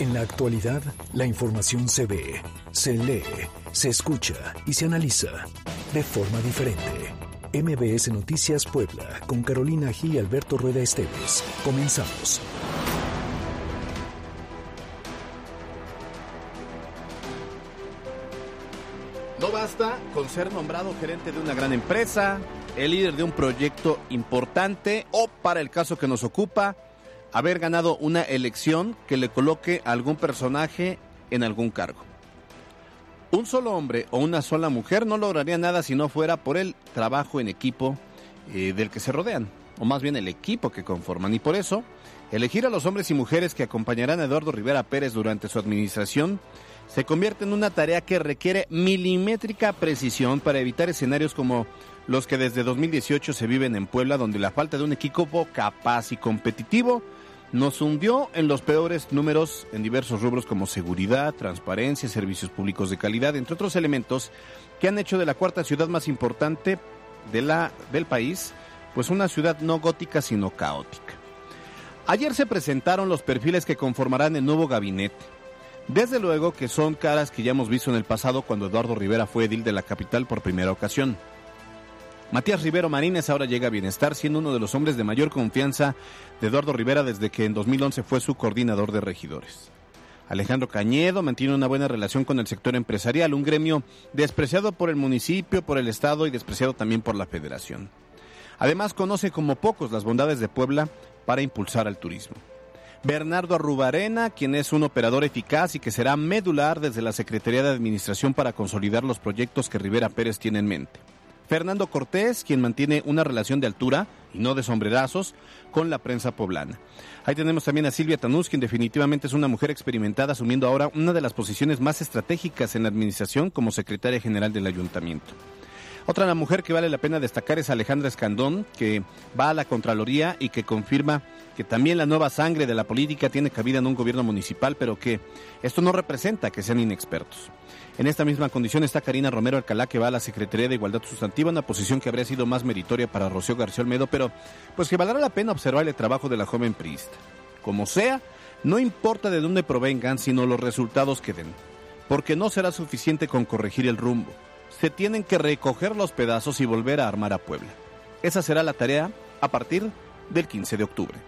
En la actualidad, la información se ve, se lee, se escucha y se analiza de forma diferente. MBS Noticias Puebla, con Carolina Gil y Alberto Rueda Esteves. Comenzamos. No basta con ser nombrado gerente de una gran empresa, el líder de un proyecto importante o, para el caso que nos ocupa, haber ganado una elección que le coloque a algún personaje en algún cargo. Un solo hombre o una sola mujer no lograría nada si no fuera por el trabajo en equipo eh, del que se rodean, o más bien el equipo que conforman. Y por eso, elegir a los hombres y mujeres que acompañarán a Eduardo Rivera Pérez durante su administración se convierte en una tarea que requiere milimétrica precisión para evitar escenarios como los que desde 2018 se viven en Puebla, donde la falta de un equipo capaz y competitivo nos hundió en los peores números en diversos rubros como seguridad, transparencia, servicios públicos de calidad, entre otros elementos que han hecho de la cuarta ciudad más importante de la, del país, pues una ciudad no gótica sino caótica. Ayer se presentaron los perfiles que conformarán el nuevo gabinete desde luego que son caras que ya hemos visto en el pasado cuando Eduardo Rivera fue edil de la capital por primera ocasión. Matías Rivero Marínez ahora llega a Bienestar, siendo uno de los hombres de mayor confianza de Eduardo Rivera desde que en 2011 fue su coordinador de regidores. Alejandro Cañedo mantiene una buena relación con el sector empresarial, un gremio despreciado por el municipio, por el Estado y despreciado también por la Federación. Además, conoce como pocos las bondades de Puebla para impulsar al turismo. Bernardo Arrubarena, quien es un operador eficaz y que será medular desde la Secretaría de Administración para consolidar los proyectos que Rivera Pérez tiene en mente. Fernando Cortés, quien mantiene una relación de altura y no de sombrerazos con la prensa poblana. Ahí tenemos también a Silvia Tanús, quien definitivamente es una mujer experimentada, asumiendo ahora una de las posiciones más estratégicas en la administración como secretaria general del ayuntamiento. Otra mujer que vale la pena destacar es Alejandra Escandón, que va a la Contraloría y que confirma que también la nueva sangre de la política tiene cabida en un gobierno municipal, pero que esto no representa que sean inexpertos. En esta misma condición está Karina Romero Alcalá, que va a la Secretaría de Igualdad Sustantiva, una posición que habría sido más meritoria para Rocío García Olmedo, pero pues que valdrá la pena observar el trabajo de la joven priista. Como sea, no importa de dónde provengan, sino los resultados que den, porque no será suficiente con corregir el rumbo se tienen que recoger los pedazos y volver a armar a Puebla. Esa será la tarea a partir del 15 de octubre.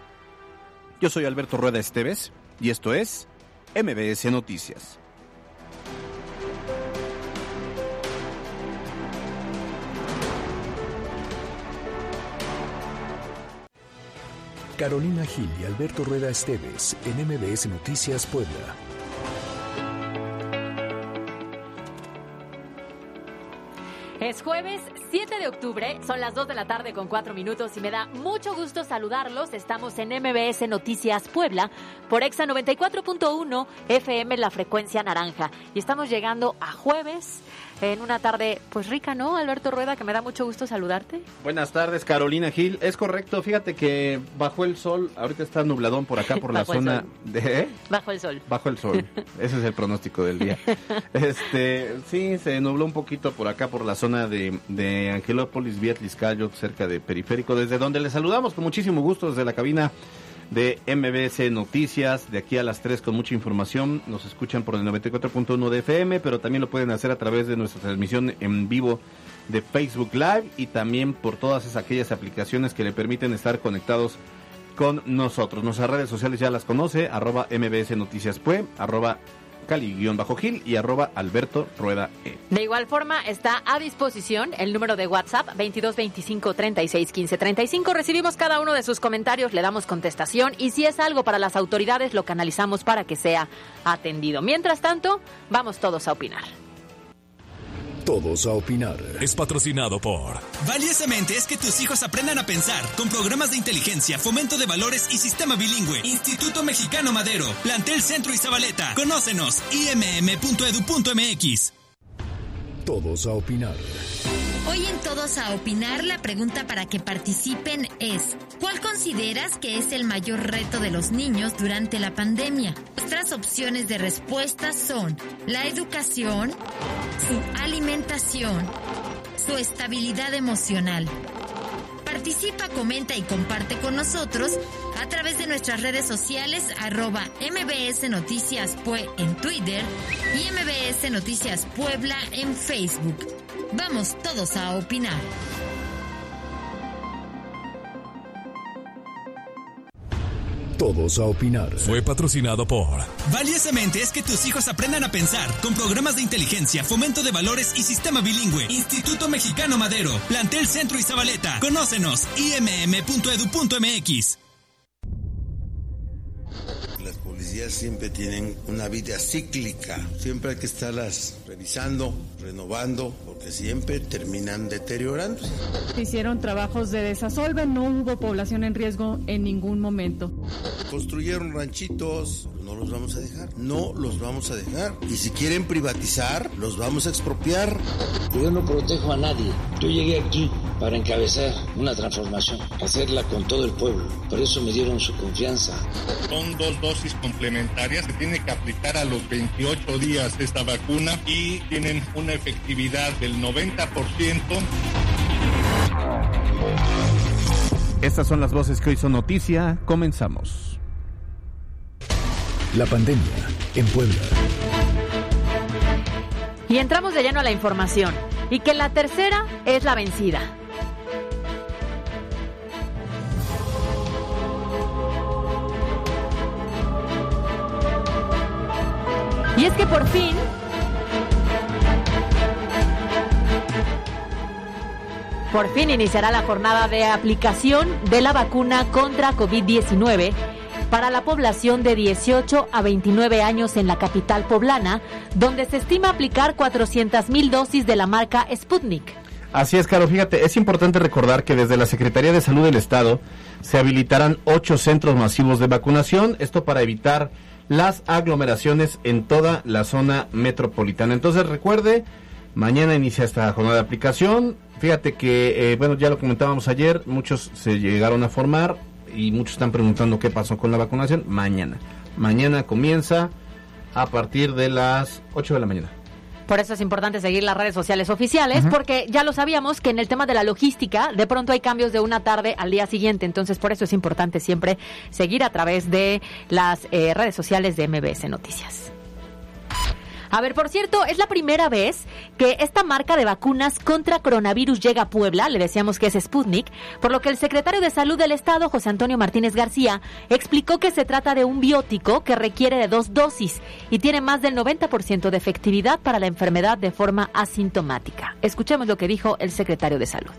Yo soy Alberto Rueda Esteves y esto es MBS Noticias. Carolina Gil y Alberto Rueda Esteves en MBS Noticias Puebla. Es jueves 7 de octubre, son las 2 de la tarde con 4 minutos y me da mucho gusto saludarlos. Estamos en MBS Noticias Puebla por Exa 94.1 FM La Frecuencia Naranja y estamos llegando a jueves en una tarde pues rica, ¿no? Alberto Rueda, que me da mucho gusto saludarte. Buenas tardes, Carolina Gil. Es correcto, fíjate que bajo el sol, ahorita está nubladón por acá por la zona de ¿eh? Bajo el sol. Bajo el sol. Ese es el pronóstico del día. Este, sí, se nubló un poquito por acá por la zona de, de Angelópolis, Vietliscayo, cerca de Periférico, desde donde le saludamos con muchísimo gusto desde la cabina de MBS Noticias, de aquí a las 3 con mucha información. Nos escuchan por el 94.1 de FM, pero también lo pueden hacer a través de nuestra transmisión en vivo de Facebook Live y también por todas aquellas aplicaciones que le permiten estar conectados con nosotros. Nuestras redes sociales ya las conoce, arroba MBS Noticias Pue, arroba Cali-Gil y arroba Alberto Rueda E. De igual forma, está a disposición el número de WhatsApp 2225 36 15 35. Recibimos cada uno de sus comentarios, le damos contestación y si es algo para las autoridades, lo canalizamos para que sea atendido. Mientras tanto, vamos todos a opinar. Todos a opinar. Es patrocinado por. Valiosamente es que tus hijos aprendan a pensar con programas de inteligencia, fomento de valores y sistema bilingüe. Instituto Mexicano Madero, Plantel Centro y Zabaleta. Conócenos, imm.edu.mx. Todos a opinar. Hoy en Todos a Opinar, la pregunta para que participen es, ¿cuál consideras que es el mayor reto de los niños durante la pandemia? Nuestras opciones de respuesta son la educación, su alimentación, su estabilidad emocional. Participa, comenta y comparte con nosotros a través de nuestras redes sociales arroba MBS Noticias Pue en Twitter y MBS Noticias Puebla en Facebook. Vamos todos a opinar. Todos a opinar. Fue patrocinado por Valiosamente es que tus hijos aprendan a pensar con programas de inteligencia, fomento de valores y sistema bilingüe. Instituto Mexicano Madero, Plantel Centro y Zabaleta. Conócenos, imm.edu.mx. Siempre tienen una vida cíclica, siempre hay que estarlas revisando, renovando, porque siempre terminan deteriorándose. Se hicieron trabajos de desasolve, no hubo población en riesgo en ningún momento. Construyeron ranchitos, no los vamos a dejar, no los vamos a dejar. Y si quieren privatizar, los vamos a expropiar. Yo no protejo a nadie. Yo llegué aquí para encabezar una transformación, hacerla con todo el pueblo. Por eso me dieron su confianza. Son dos dosis complementarias. Se tiene que aplicar a los 28 días esta vacuna y tienen una efectividad del 90%. Estas son las voces que hoy son noticia. Comenzamos. La pandemia en Puebla. Y entramos de lleno a la información. Y que la tercera es la vencida. Y es que por fin Por fin iniciará la jornada de aplicación de la vacuna contra COVID-19 para la población de 18 a 29 años en la capital poblana, donde se estima aplicar 400 mil dosis de la marca Sputnik. Así es, Caro. Fíjate, es importante recordar que desde la Secretaría de Salud del Estado se habilitarán ocho centros masivos de vacunación, esto para evitar las aglomeraciones en toda la zona metropolitana. Entonces recuerde, mañana inicia esta jornada de aplicación. Fíjate que, eh, bueno, ya lo comentábamos ayer, muchos se llegaron a formar y muchos están preguntando qué pasó con la vacunación. Mañana. Mañana comienza a partir de las 8 de la mañana. Por eso es importante seguir las redes sociales oficiales, porque ya lo sabíamos que en el tema de la logística, de pronto hay cambios de una tarde al día siguiente. Entonces, por eso es importante siempre seguir a través de las eh, redes sociales de MBS Noticias. A ver, por cierto, es la primera vez que esta marca de vacunas contra coronavirus llega a Puebla, le decíamos que es Sputnik, por lo que el secretario de Salud del Estado, José Antonio Martínez García, explicó que se trata de un biótico que requiere de dos dosis y tiene más del 90% de efectividad para la enfermedad de forma asintomática. Escuchemos lo que dijo el secretario de Salud.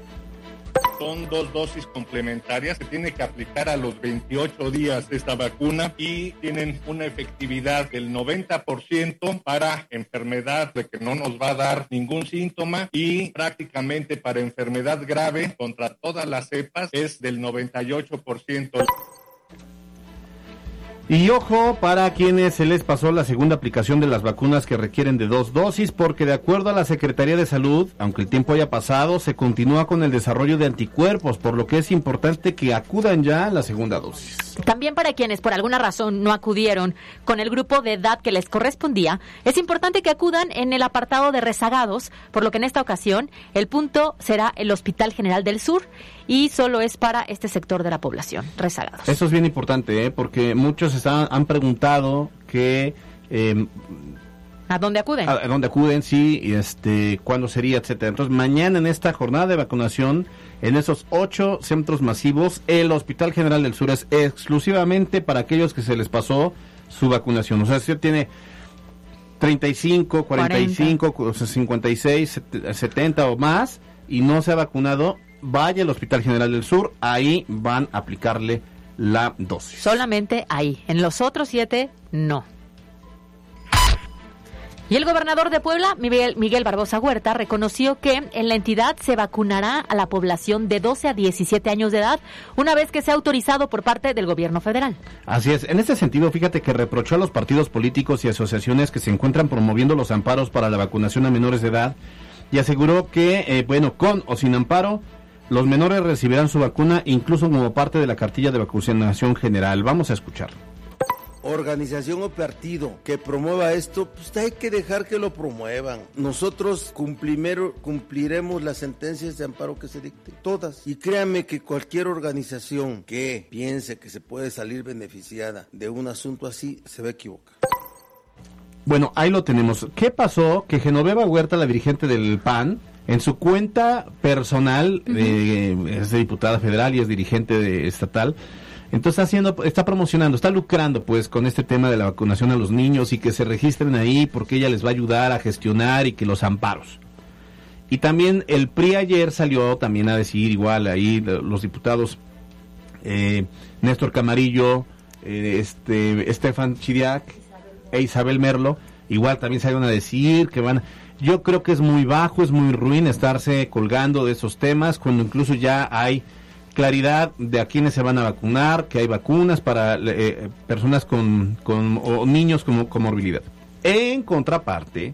Son dos dosis complementarias. Se tiene que aplicar a los 28 días esta vacuna y tienen una efectividad del 90% para enfermedad de que no nos va a dar ningún síntoma y prácticamente para enfermedad grave contra todas las cepas es del 98%. Y ojo para quienes se les pasó la segunda aplicación de las vacunas que requieren de dos dosis, porque de acuerdo a la Secretaría de Salud, aunque el tiempo haya pasado, se continúa con el desarrollo de anticuerpos, por lo que es importante que acudan ya a la segunda dosis. También para quienes por alguna razón no acudieron con el grupo de edad que les correspondía, es importante que acudan en el apartado de rezagados, por lo que en esta ocasión el punto será el Hospital General del Sur y solo es para este sector de la población, rezagados. Eso es bien importante, ¿eh? porque muchos han preguntado que... Eh, ¿A dónde acuden? A, a, dónde acuden, sí, y este, cuándo sería, etcétera. Entonces, mañana en esta jornada de vacunación, en esos ocho centros masivos, el Hospital General del Sur es exclusivamente para aquellos que se les pasó su vacunación. O sea, si usted tiene 35, 45, 40. 56, 70 o más y no se ha vacunado, vaya al Hospital General del Sur, ahí van a aplicarle la dosis. Solamente ahí. En los otros siete, no. Y el gobernador de Puebla, Miguel, Miguel, Barbosa Huerta, reconoció que en la entidad se vacunará a la población de 12 a 17 años de edad, una vez que sea autorizado por parte del gobierno federal. Así es. En este sentido, fíjate que reprochó a los partidos políticos y asociaciones que se encuentran promoviendo los amparos para la vacunación a menores de edad y aseguró que, eh, bueno, con o sin amparo, los menores recibirán su vacuna incluso como parte de la cartilla de vacunación general. Vamos a escuchar. Organización o partido que promueva esto, pues hay que dejar que lo promuevan. Nosotros cumpliremos las sentencias de amparo que se dicten, todas. Y créanme que cualquier organización que piense que se puede salir beneficiada de un asunto así, se va a equivocar. Bueno, ahí lo tenemos. ¿Qué pasó? Que Genoveva Huerta, la dirigente del PAN, en su cuenta personal, es diputada federal y es dirigente de, estatal, entonces está haciendo, está promocionando, está lucrando pues con este tema de la vacunación a los niños y que se registren ahí porque ella les va a ayudar a gestionar y que los amparos. Y también el PRI ayer salió también a decir igual ahí los diputados eh, Néstor Camarillo, eh, este Estefan Chiriac e Isabel Merlo, igual también salieron a decir que van yo creo que es muy bajo, es muy ruin estarse colgando de esos temas cuando incluso ya hay claridad de a quiénes se van a vacunar, que hay vacunas para eh, personas con, con o niños con comorbilidad. En contraparte,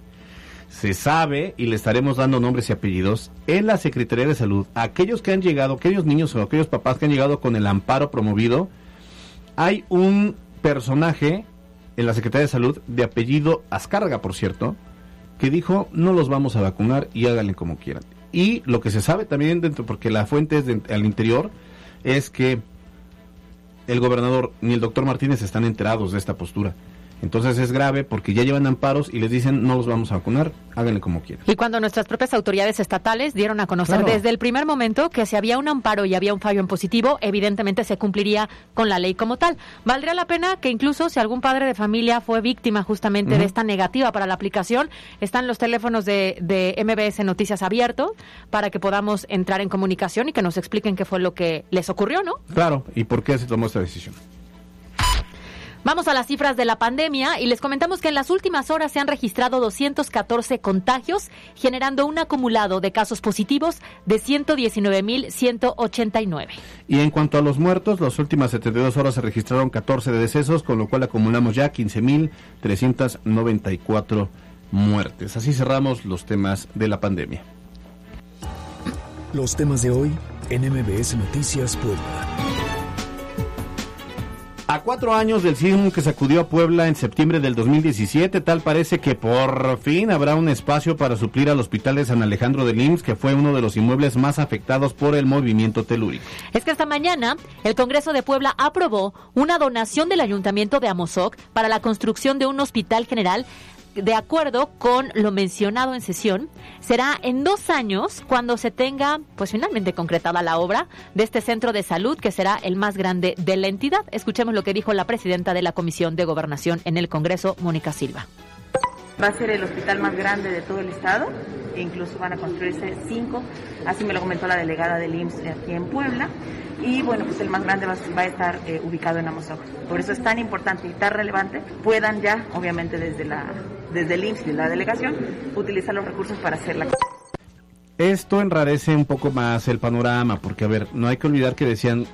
se sabe, y le estaremos dando nombres y apellidos, en la Secretaría de Salud, aquellos que han llegado, aquellos niños o aquellos papás que han llegado con el amparo promovido, hay un personaje en la Secretaría de Salud de apellido Ascarga, por cierto, que dijo no los vamos a vacunar y háganle como quieran. Y lo que se sabe también dentro, porque la fuente es al interior, es que el gobernador ni el doctor Martínez están enterados de esta postura. Entonces es grave porque ya llevan amparos y les dicen no los vamos a vacunar, háganle como quieran. Y cuando nuestras propias autoridades estatales dieron a conocer desde el primer momento que si había un amparo y había un fallo en positivo, evidentemente se cumpliría con la ley como tal. Valdría la pena que incluso si algún padre de familia fue víctima justamente de esta negativa para la aplicación, están los teléfonos de, de MBS Noticias abiertos para que podamos entrar en comunicación y que nos expliquen qué fue lo que les ocurrió, ¿no? Claro, y por qué se tomó esta decisión. Vamos a las cifras de la pandemia y les comentamos que en las últimas horas se han registrado 214 contagios, generando un acumulado de casos positivos de 119.189. Y en cuanto a los muertos, las últimas 72 horas se registraron 14 de decesos, con lo cual acumulamos ya 15.394 muertes. Así cerramos los temas de la pandemia. Los temas de hoy en MBS Noticias Puebla. A cuatro años del sismo que sacudió a Puebla en septiembre del 2017, tal parece que por fin habrá un espacio para suplir al Hospital de San Alejandro de Lims, que fue uno de los inmuebles más afectados por el movimiento telúrico. Es que esta mañana el Congreso de Puebla aprobó una donación del Ayuntamiento de Amozoc para la construcción de un hospital general de acuerdo con lo mencionado en sesión, será en dos años cuando se tenga, pues finalmente concretada la obra de este centro de salud que será el más grande de la entidad. Escuchemos lo que dijo la presidenta de la Comisión de Gobernación en el Congreso, Mónica Silva. Va a ser el hospital más grande de todo el estado, e incluso van a construirse cinco, así me lo comentó la delegada del IMSS aquí en Puebla, y bueno, pues el más grande va, a estar eh, ubicado en Amozoc. Por eso es tan importante y tan relevante, puedan ya, obviamente desde, la, desde el IMSS y la delegación, utilizar los recursos para hacerla. Esto enrarece un poco más el panorama, porque a ver, no hay que olvidar que decían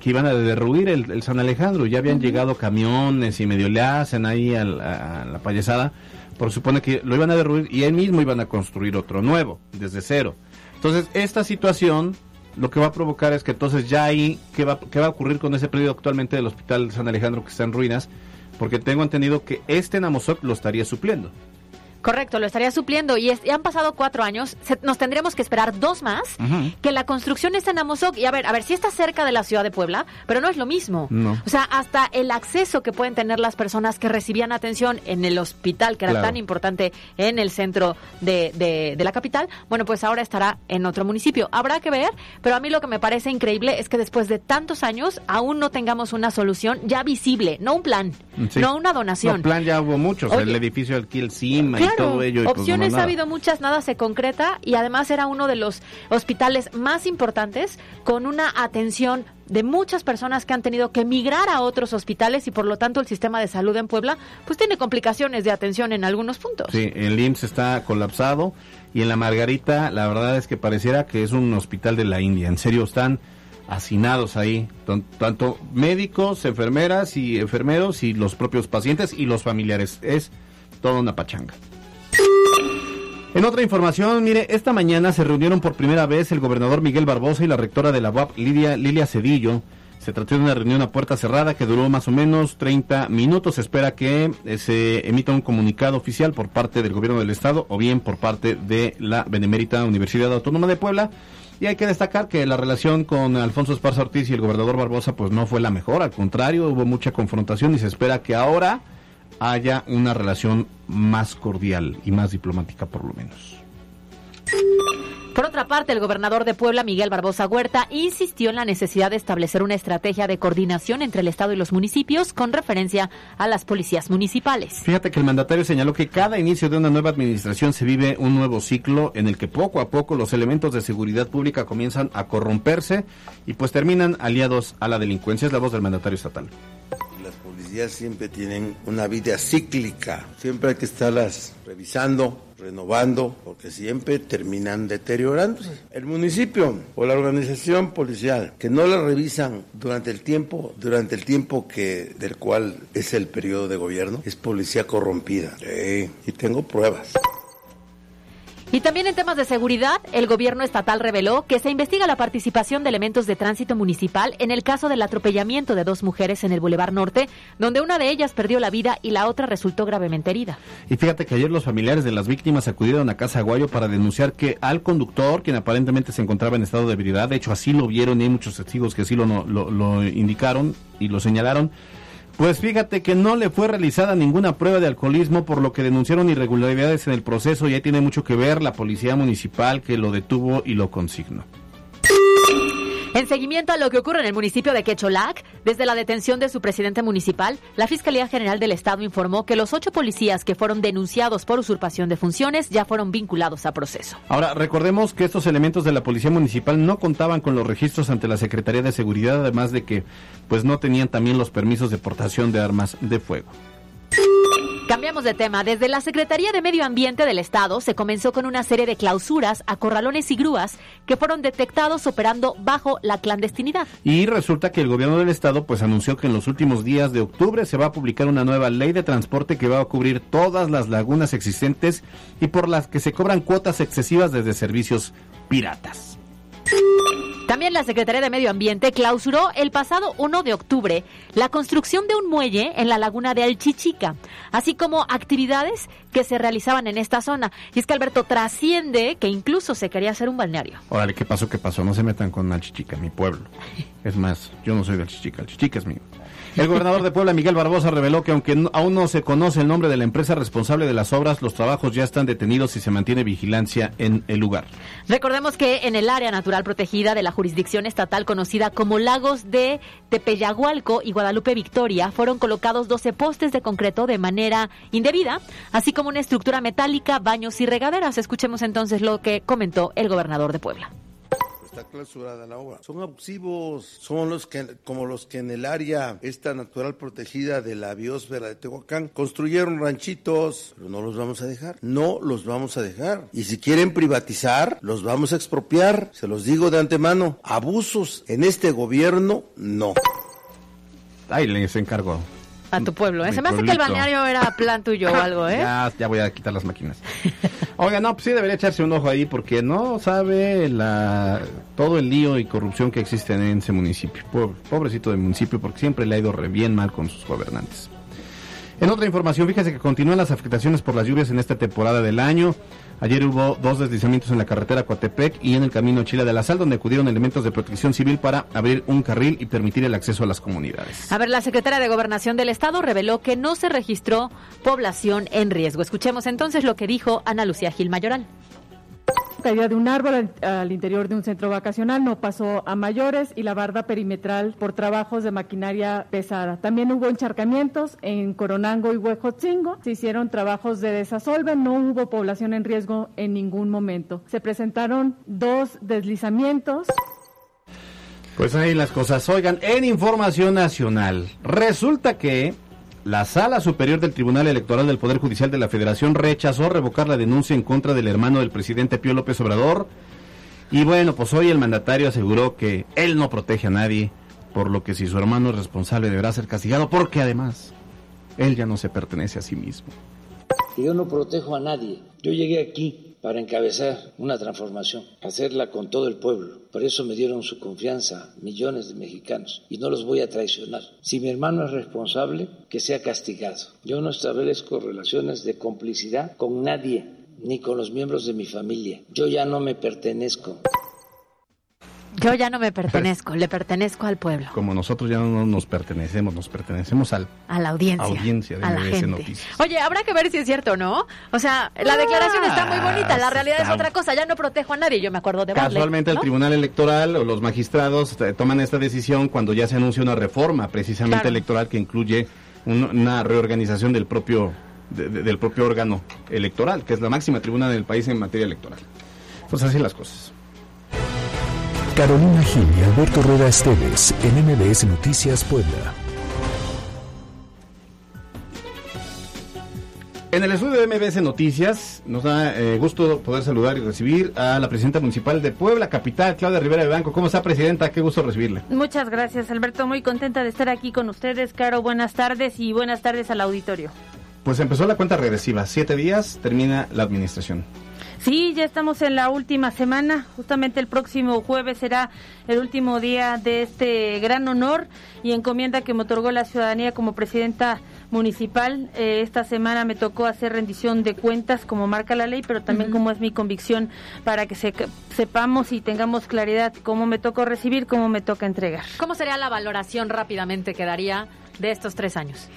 que iban a derruir el, San Alejandro, ya habían llegado camiones y medio le hacen ahí a la payasada porque supone que lo iban a derruir y él mismo iban a construir otro nuevo, desde cero. Entonces, esta situación lo que va a provocar es que entonces ya ahí, ¿qué va, qué va a ocurrir con ese periodo actualmente del Hospital San Alejandro que está en ruinas? Porque tengo entendido que este Namosoc lo estaría supliendo. Correcto, lo estaría supliendo. Y, han pasado cuatro años, nos tendríamos que esperar dos más, que la construcción está en Amozoc. Y a ver, a ver, si está cerca de la ciudad de Puebla, pero no es lo mismo. O sea, hasta el acceso que pueden tener las personas que recibían atención en el hospital, que era tan importante en el centro de, de, la capital, bueno, pues ahora estará en otro municipio. Habrá que ver, pero a mí lo que me parece increíble es que después de tantos años aún no tengamos una solución ya visible, no un plan, no una donación. Un plan ya hubo muchos, el edificio del Kilsima pues, opciones ha habido muchas, nada se concreta y además era uno de los hospitales más importantes con una atención de muchas personas que han tenido que migrar a otros hospitales y por lo tanto el sistema de salud en Puebla pues tiene complicaciones de atención en algunos puntos. Sí, el IMSS está colapsado y en la Margarita la verdad es que pareciera que es un hospital de la India. En serio, están hacinados ahí, tanto médicos, enfermeras y enfermeros y los propios pacientes y los familiares. Es toda una pachanga. En otra información, mire, esta mañana se reunieron por primera vez el gobernador Miguel Barbosa y la rectora de la UAP, Lidia, Lilia Cedillo, Se trató de una reunión a puerta cerrada que duró más o menos 30 minutos. Se espera que eh, se emita un comunicado oficial por parte del gobierno del estado o bien por parte de la Benemérita Universidad Autónoma de Puebla. Y hay que destacar que la relación con Alfonso Esparza Ortiz y el gobernador Barbosa pues no fue la mejor, al contrario, hubo mucha confrontación y se espera que ahora haya una relación más cordial y más diplomática por lo menos. Por otra parte, el gobernador de Puebla, Miguel Barbosa Huerta, insistió en la necesidad de establecer una estrategia de coordinación entre el Estado y los municipios con referencia a las policías municipales. Fíjate que el mandatario señaló que cada inicio de una nueva administración se vive un nuevo ciclo en el que poco a poco los elementos de seguridad pública comienzan a corromperse y pues terminan aliados a la delincuencia. Es la voz del mandatario estatal siempre tienen una vida cíclica, siempre hay que estarlas revisando, renovando, porque siempre terminan deteriorándose. El municipio o la organización policial que no la revisan durante el tiempo, durante el tiempo que del cual es el periodo de gobierno, es policía corrompida. y tengo pruebas. Y también en temas de seguridad, el gobierno estatal reveló que se investiga la participación de elementos de tránsito municipal en el caso del atropellamiento de dos mujeres en el Boulevard Norte, donde una de ellas perdió la vida y la otra resultó gravemente herida. Y fíjate que ayer los familiares de las víctimas acudieron a Casa Aguayo para denunciar que al conductor, quien aparentemente se encontraba en estado de ebriedad, de hecho así lo vieron y hay muchos testigos que así lo, lo, lo indicaron y lo señalaron, pues fíjate que no le fue realizada ninguna prueba de alcoholismo, por lo que denunciaron irregularidades en el proceso y ahí tiene mucho que ver la policía municipal que lo detuvo y lo consignó. En seguimiento a lo que ocurre en el municipio de Quecholac, desde la detención de su presidente municipal, la Fiscalía General del Estado informó que los ocho policías que fueron denunciados por usurpación de funciones ya fueron vinculados a proceso. Ahora, recordemos que estos elementos de la Policía Municipal no contaban con los registros ante la Secretaría de Seguridad, además de que pues no tenían también los permisos de portación de armas de fuego. Cambiamos de tema. Desde la Secretaría de Medio Ambiente del Estado se comenzó con una serie de clausuras a corralones y grúas que fueron detectados operando bajo la clandestinidad. Y resulta que el gobierno del Estado pues anunció que en los últimos días de octubre se va a publicar una nueva ley de transporte que va a cubrir todas las lagunas existentes y por las que se cobran cuotas excesivas desde servicios piratas. También la Secretaría de Medio Ambiente clausuró el pasado 1 de octubre la construcción de un muelle en la laguna de Alchichica, así como actividades que se realizaban en esta zona. Y es que Alberto trasciende que incluso se quería hacer un balneario. Órale, ¿qué pasó? ¿Qué pasó? No se metan con Alchichica, mi pueblo. Es más, yo no soy de Alchichica, Alchichica es mío. El gobernador de Puebla, Miguel Barbosa, reveló que aunque aún no se conoce el nombre de la empresa responsable de las obras, los trabajos ya están detenidos y se mantiene vigilancia en el lugar. Recordemos que en el área natural protegida de la jurisdicción estatal conocida como Lagos de Tepeyagualco y Guadalupe Victoria fueron colocados 12 postes de concreto de manera indebida, así como una estructura metálica, baños y regaderas. Escuchemos entonces lo que comentó el gobernador de Puebla está clausurada la obra. Son abusivos, son los que, como los que en el área esta natural protegida de la biosfera de Tehuacán construyeron ranchitos, pero no los vamos a dejar, no los vamos a dejar. Y si quieren privatizar, los vamos a expropiar, se los digo de antemano, abusos en este gobierno, no. Ahí les encargo. A tu pueblo, ¿eh? Se me hace que el balneario era plan tuyo o algo, ¿eh? Ya, ya voy a quitar las máquinas. Oiga, no, pues sí debería echarse un ojo ahí porque no sabe la todo el lío y corrupción que existe en ese municipio. pobrecito del municipio porque siempre le ha ido re bien mal con sus gobernantes. En otra información, fíjese que continúan las afectaciones por las lluvias en esta temporada del año. Ayer hubo dos deslizamientos en la carretera Coatepec y en el camino Chile de la Sal, donde acudieron elementos de protección civil para abrir un carril y permitir el acceso a las comunidades. A ver, la secretaria de Gobernación del Estado reveló que no se registró población en riesgo. Escuchemos entonces lo que dijo Ana Lucía Gil Mayoral caída de un árbol al, interior de un centro vacacional no pasó a mayores y la barda perimetral por trabajos de maquinaria pesada. También hubo encharcamientos en Coronango y Huejotzingo. Se hicieron trabajos de desasolve, no hubo población en riesgo en ningún momento. Se presentaron dos deslizamientos. Pues ahí las cosas. Oigan, en información nacional, resulta que la Sala Superior del Tribunal Electoral del Poder Judicial de la Federación rechazó revocar la denuncia en contra del hermano del presidente Pío López Obrador. Y bueno, pues hoy el mandatario aseguró que él no protege a nadie, por lo que si su hermano es responsable deberá ser castigado, porque además él ya no se pertenece a sí mismo. yo no protejo a nadie. Yo llegué aquí para encabezar una transformación, hacerla con todo el pueblo. Por eso me dieron su confianza millones de mexicanos y no los voy a traicionar. Si mi hermano es responsable, que sea castigado. Yo no establezco relaciones de complicidad con nadie, ni con los miembros de mi familia. Yo ya no me pertenezco. Yo ya no me pertenezco, le pertenezco al pueblo. Como nosotros ya no nos pertenecemos, nos pertenecemos al, a la audiencia, audiencia de a la gente. Noticias. Oye, habrá que ver si es cierto o no. O sea, la declaración está muy bonita, la realidad es otra cosa. Ya no protejo a nadie, yo me acuerdo de Casualmente el ¿no? Tribunal Electoral o los magistrados eh, toman esta decisión cuando ya se anuncia una reforma precisamente Claro. electoral que incluye un- una reorganización del propio de- de- del propio órgano electoral, que es la máxima tribuna del país en materia electoral. Pues así las cosas. Carolina Gil y Alberto Rueda Esteves en MBS Noticias Puebla. En el estudio de MBS Noticias nos da eh, gusto poder saludar y recibir a la presidenta municipal de Puebla, capital, Claudia Rivera de Banco. ¿Cómo está, presidenta? Qué gusto recibirle. Muchas gracias, Alberto. Muy contenta de estar aquí con ustedes. Caro, buenas tardes y buenas tardes al auditorio. Pues empezó la cuenta regresiva. Siete días termina la administración. Sí, ya estamos en la última semana. Justamente el próximo jueves será el último día de este gran honor y encomienda que me otorgó la ciudadanía como presidenta municipal. Eh, esta semana me tocó hacer rendición de cuentas como marca la ley, pero también como es mi convicción para que se- sepamos y tengamos claridad cómo me tocó recibir, cómo me toca entregar. ¿Cómo sería la valoración rápidamente que daría de estos tres años?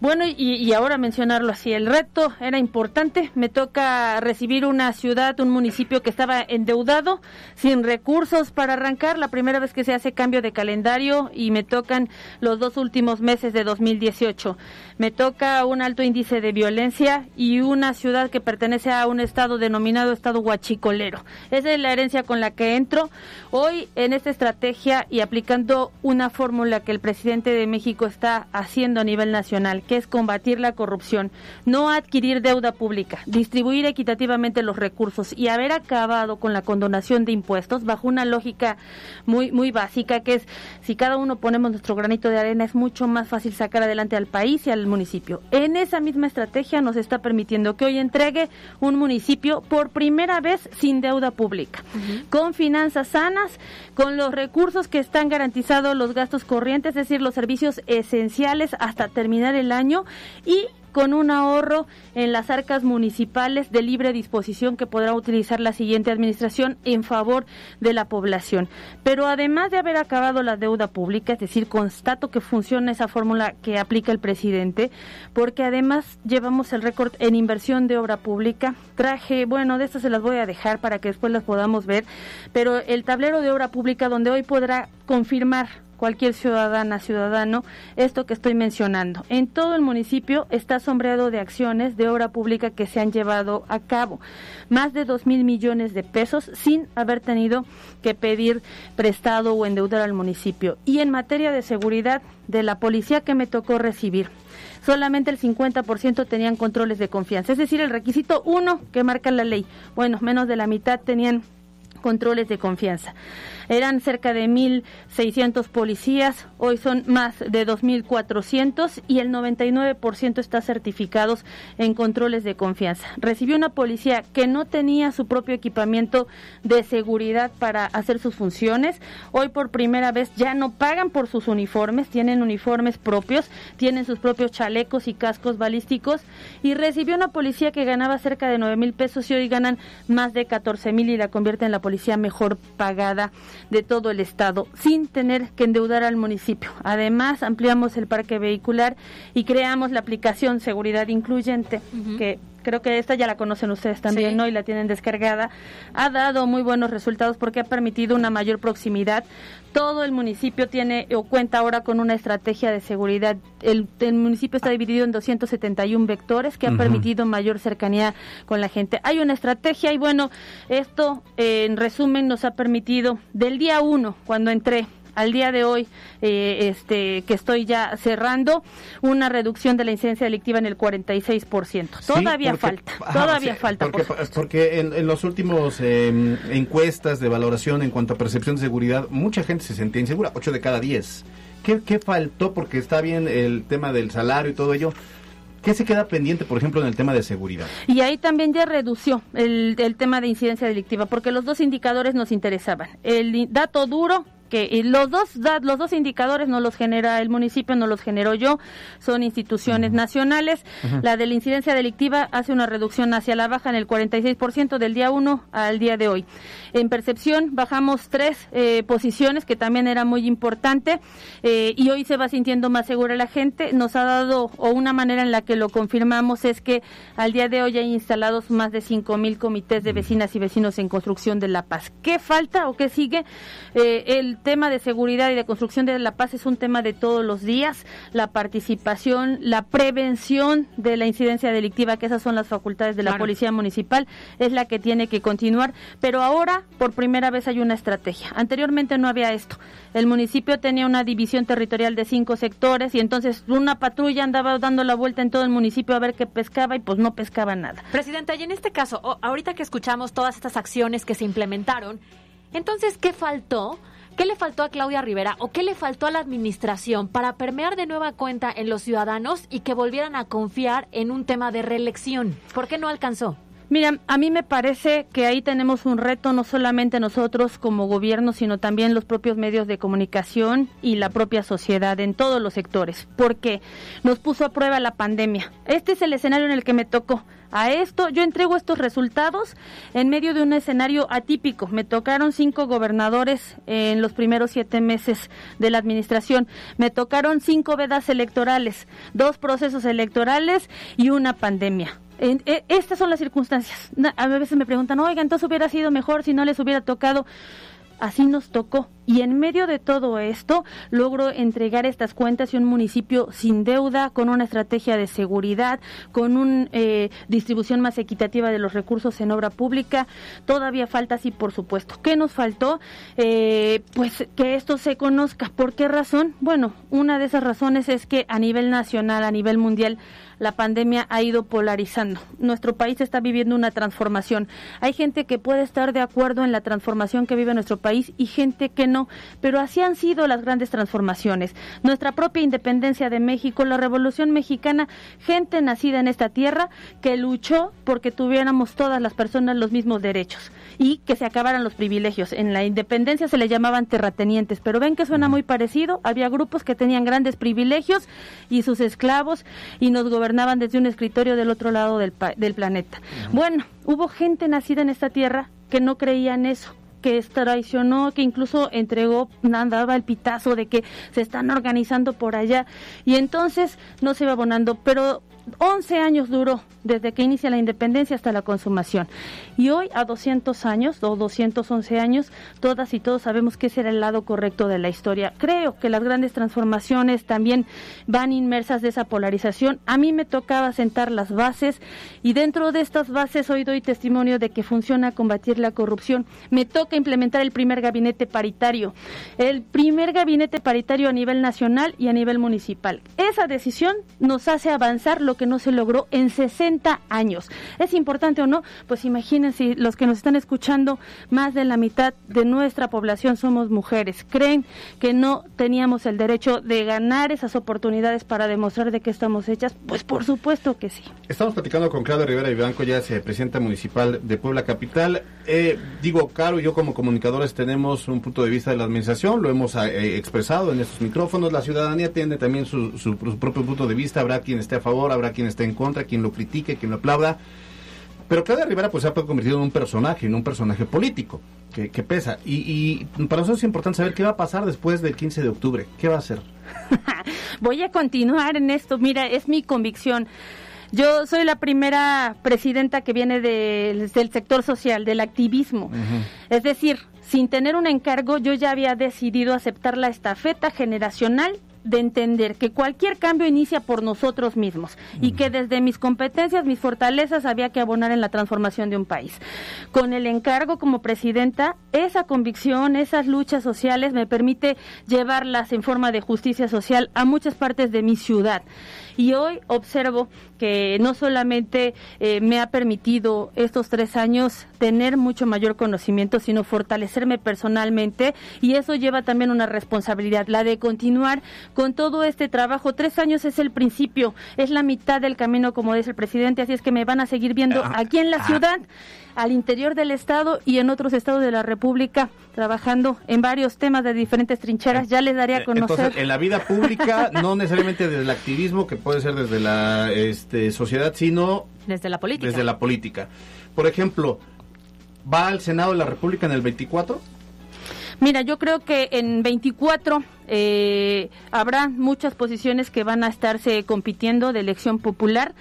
Bueno, y, y ahora mencionarlo así, el reto era importante. Me toca recibir una ciudad, un municipio que estaba endeudado, sin recursos para arrancar. La primera vez que se hace cambio de calendario y me tocan los dos últimos meses de 2018. Me toca un alto índice de violencia y una ciudad que pertenece a un estado denominado estado huachicolero. Esa es la herencia con la que entro. Hoy en esta estrategia y aplicando una fórmula que el presidente de México está haciendo a nivel nacional, que es combatir la corrupción, no adquirir deuda pública, distribuir equitativamente los recursos y haber acabado con la condonación de impuestos bajo una lógica muy muy básica que es si cada uno ponemos nuestro granito de arena es mucho más fácil sacar adelante al país y al municipio. En esa misma estrategia nos está permitiendo que hoy entregue un municipio por primera vez sin deuda pública, con finanzas sanas, con los recursos que están garantizados los gastos corrientes, es decir, los servicios esenciales hasta terminar el año y con un ahorro en las arcas municipales de libre disposición que podrá utilizar la siguiente administración en favor de la población. Pero además de haber acabado la deuda pública, es decir, constato que funciona esa fórmula que aplica el presidente, porque además llevamos el récord en inversión de obra pública. Traje, bueno, de estas se las voy a dejar para que después las podamos ver, pero el tablero de obra pública donde hoy podrá confirmar cualquier ciudadana, ciudadano, esto que estoy mencionando. En todo el municipio está sombreado de acciones de obra pública que se han llevado a cabo. Más de dos mil millones de pesos sin haber tenido que pedir prestado o endeudar al municipio. Y en materia de seguridad, de la policía que me tocó recibir solamente el 50% tenían controles de confianza. Es decir, el requisito uno que marca la ley. Bueno, menos de la mitad tenían controles de confianza. Eran cerca de 1.600 policías, hoy son más de 2.400 y el 99% está certificados en controles de confianza. Recibió una policía que no tenía su propio equipamiento de seguridad para hacer sus funciones. Hoy por primera vez ya no pagan por sus uniformes, tienen uniformes propios, tienen sus propios chalecos y cascos balísticos y recibió una policía que ganaba cerca de 9 mil pesos y hoy ganan más de 14 mil y la convierte en la policía mejor pagada de todo el estado sin tener que endeudar al municipio. Además, ampliamos el parque vehicular y creamos la aplicación Seguridad Incluyente, que creo que esta ya la conocen ustedes también, ¿no? Y la tienen descargada. Ha dado muy buenos resultados porque ha permitido una mayor proximidad. Todo el municipio tiene o cuenta ahora con una estrategia de seguridad. El, el municipio está dividido en 271 vectores que han Ujú. permitido mayor cercanía con la gente. Hay una estrategia y bueno, esto eh, en resumen nos ha permitido del día uno, cuando entré al día de hoy, eh, este, que estoy ya cerrando, una reducción de la incidencia delictiva en el 46%. Todavía porque- falta, Ajá, todavía sí, falta. Porque, por porque en, en los últimos eh, encuestas de valoración en cuanto a percepción de seguridad, mucha gente se sentía insegura, 8 de cada 10. ¿Qué, qué faltó? Porque está bien el tema del salario y todo ello, ¿Qué se queda pendiente, por ejemplo, en el tema de seguridad? Y ahí también ya redució el, el tema de incidencia delictiva, porque los dos indicadores nos interesaban. El dato duro que los dos los dos indicadores no los genera el municipio, no los genero yo, son instituciones nacionales. La de la incidencia delictiva hace una reducción hacia la baja en el 46% del día 1 al día de hoy. En percepción bajamos tres eh, posiciones, que también era muy importante, eh, y hoy se va sintiendo más segura la gente. Nos ha dado, o una manera en la que lo confirmamos es que al día de hoy hay instalados más de 5 mil comités de vecinas y vecinos en construcción de la paz. ¿Qué falta o qué sigue? Eh, el tema de seguridad y de construcción de la paz es un tema de todos los días. La participación, la prevención de la incidencia delictiva, que esas son las facultades de la Policía Municipal, es la que tiene que continuar. Pero ahora, por primera vez, hay una estrategia. Anteriormente no había esto. El municipio tenía una división territorial de cinco sectores y entonces una patrulla andaba dando la vuelta en todo el municipio a ver qué pescaba y pues no pescaba nada. Presidenta, y en este caso, ahorita que escuchamos todas estas acciones que se implementaron, entonces, ¿qué faltó? ¿Qué le faltó a Claudia Rivera o qué le faltó a la administración para permear de nueva cuenta en los ciudadanos y que volvieran a confiar en un tema de reelección? ¿Por qué no alcanzó? Mira, a mí me parece que ahí tenemos un reto, no solamente nosotros como gobierno, sino también los propios medios de comunicación y la propia sociedad en todos los sectores, porque nos puso a prueba la pandemia. Este es el escenario en el que me tocó a esto, yo entrego estos resultados en medio de un escenario atípico. Me tocaron cinco gobernadores en los primeros siete meses de la administración. Me tocaron cinco vedas electorales, dos procesos electorales y una pandemia. E, estas son las circunstancias. A veces me preguntan, oiga, entonces hubiera sido mejor si no les hubiera tocado así nos tocó. Y en medio de todo esto, logro entregar estas cuentas y un municipio sin deuda, con una estrategia de seguridad, con una eh, distribución más equitativa de los recursos en obra pública. Todavía falta, sí, por supuesto. ¿Qué nos faltó? Eh, pues que esto se conozca. ¿Por qué razón? Bueno, una de esas razones es que a nivel nacional, a nivel mundial, la pandemia ha ido polarizando. Nuestro país está viviendo una transformación. Hay gente que puede estar de acuerdo en la transformación que vive nuestro país y gente que no, pero así han sido las grandes transformaciones. Nuestra propia independencia de México, la Revolución Mexicana, gente nacida en esta tierra que luchó porque tuviéramos todas las personas los mismos derechos y que se acabaran los privilegios. En la independencia se le llamaban terratenientes, pero ven que suena muy parecido. Había grupos que tenían grandes privilegios y sus esclavos y nos gobernaban desde un escritorio del otro lado del, del planeta. Bueno, hubo gente nacida en esta tierra que no creía en eso que traicionó, que incluso entregó, andaba el pitazo de que se están organizando por allá y entonces no se iba abonando, pero 11 años duró desde que inicia la independencia hasta la consumación. Y hoy, a 200 años o 211 años, todas y todos sabemos que ese era el lado correcto de la historia. Creo que las grandes transformaciones también van inmersas de esa polarización. A mí me tocaba sentar las bases y dentro de estas bases hoy doy testimonio de que funciona combatir la corrupción. Me toca implementar el primer gabinete paritario, el primer gabinete paritario a nivel nacional y a nivel municipal. Esa decisión nos hace avanzar lo que no se logró en 60 años. ¿Es importante o no? Pues imagínense, los que nos están escuchando, más de la mitad de nuestra población somos mujeres. ¿Creen que no teníamos el derecho de ganar esas oportunidades para demostrar de qué estamos hechas? Pues por supuesto que sí. Estamos platicando con Claudia Rivera Vivanco, ya es presidenta municipal de Puebla Capital. Eh, digo, Caro y yo como comunicadores tenemos un punto de vista de la administración, lo hemos eh, expresado en estos micrófonos. La ciudadanía tiene también su propio punto de vista, habrá quien esté a favor, habrá quien esté en contra, quien lo critique, quien lo aplauda. Pero Claudia Rivera pues se ha convertido en un personaje, en un personaje político que, pesa. Y, para nosotros es importante saber qué va a pasar después del 15 de octubre. ¿Qué va a hacer? Voy a continuar en esto. Mira, es mi convicción. Yo soy la primera presidenta que viene del sector social, del activismo. Es decir, sin tener un encargo, yo ya había decidido aceptar la estafeta generacional de entender que cualquier cambio inicia por nosotros mismos y que desde mis competencias, mis fortalezas, había que abonar en la transformación de un país. Con el encargo como presidenta, esa convicción, esas luchas sociales me permite llevarlas en forma de justicia social a muchas partes de mi ciudad. Y hoy observo que no solamente eh, me ha permitido estos tres años tener mucho mayor conocimiento, sino fortalecerme personalmente y eso lleva también una responsabilidad, la de continuar con todo este trabajo. Tres años es el principio, es la mitad del camino, como dice el presidente, así es que me van a seguir viendo Ah, aquí en la ah. ciudad, al interior del estado y en otros estados de la República, trabajando en varios temas de diferentes trincheras. Ya les daré a conocer. Eh, Entonces, en la vida pública, no necesariamente desde el activismo, que puede ser desde la este, sociedad, sino Desde la política. desde la política. Por ejemplo, ¿va al Senado de la República en el 24? Mira, yo creo que en 24 eh, habrá muchas posiciones que van a estarse compitiendo de elección popular.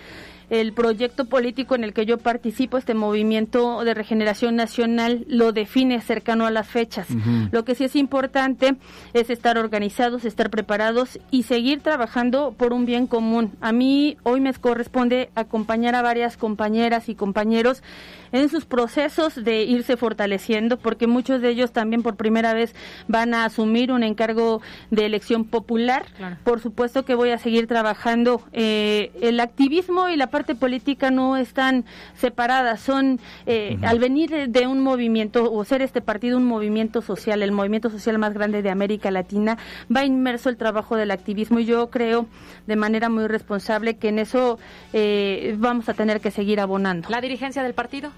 El proyecto político en el que yo participo, este movimiento de regeneración nacional, lo define cercano a las fechas. Lo que sí es importante es estar organizados, estar preparados y seguir trabajando por un bien común. A mí hoy me corresponde acompañar a varias compañeras y compañeros en sus procesos de irse fortaleciendo, porque muchos de ellos también por primera vez van a asumir un encargo de elección popular. Por supuesto que voy a seguir trabajando. Eh, el activismo y la parte política no están separadas, son eh, al venir de- un movimiento o ser este partido un movimiento social, el movimiento social más grande de América Latina, va inmerso el trabajo del activismo y yo creo de manera muy responsable que en eso eh, vamos a tener que seguir abonando. ¿La dirigencia del partido?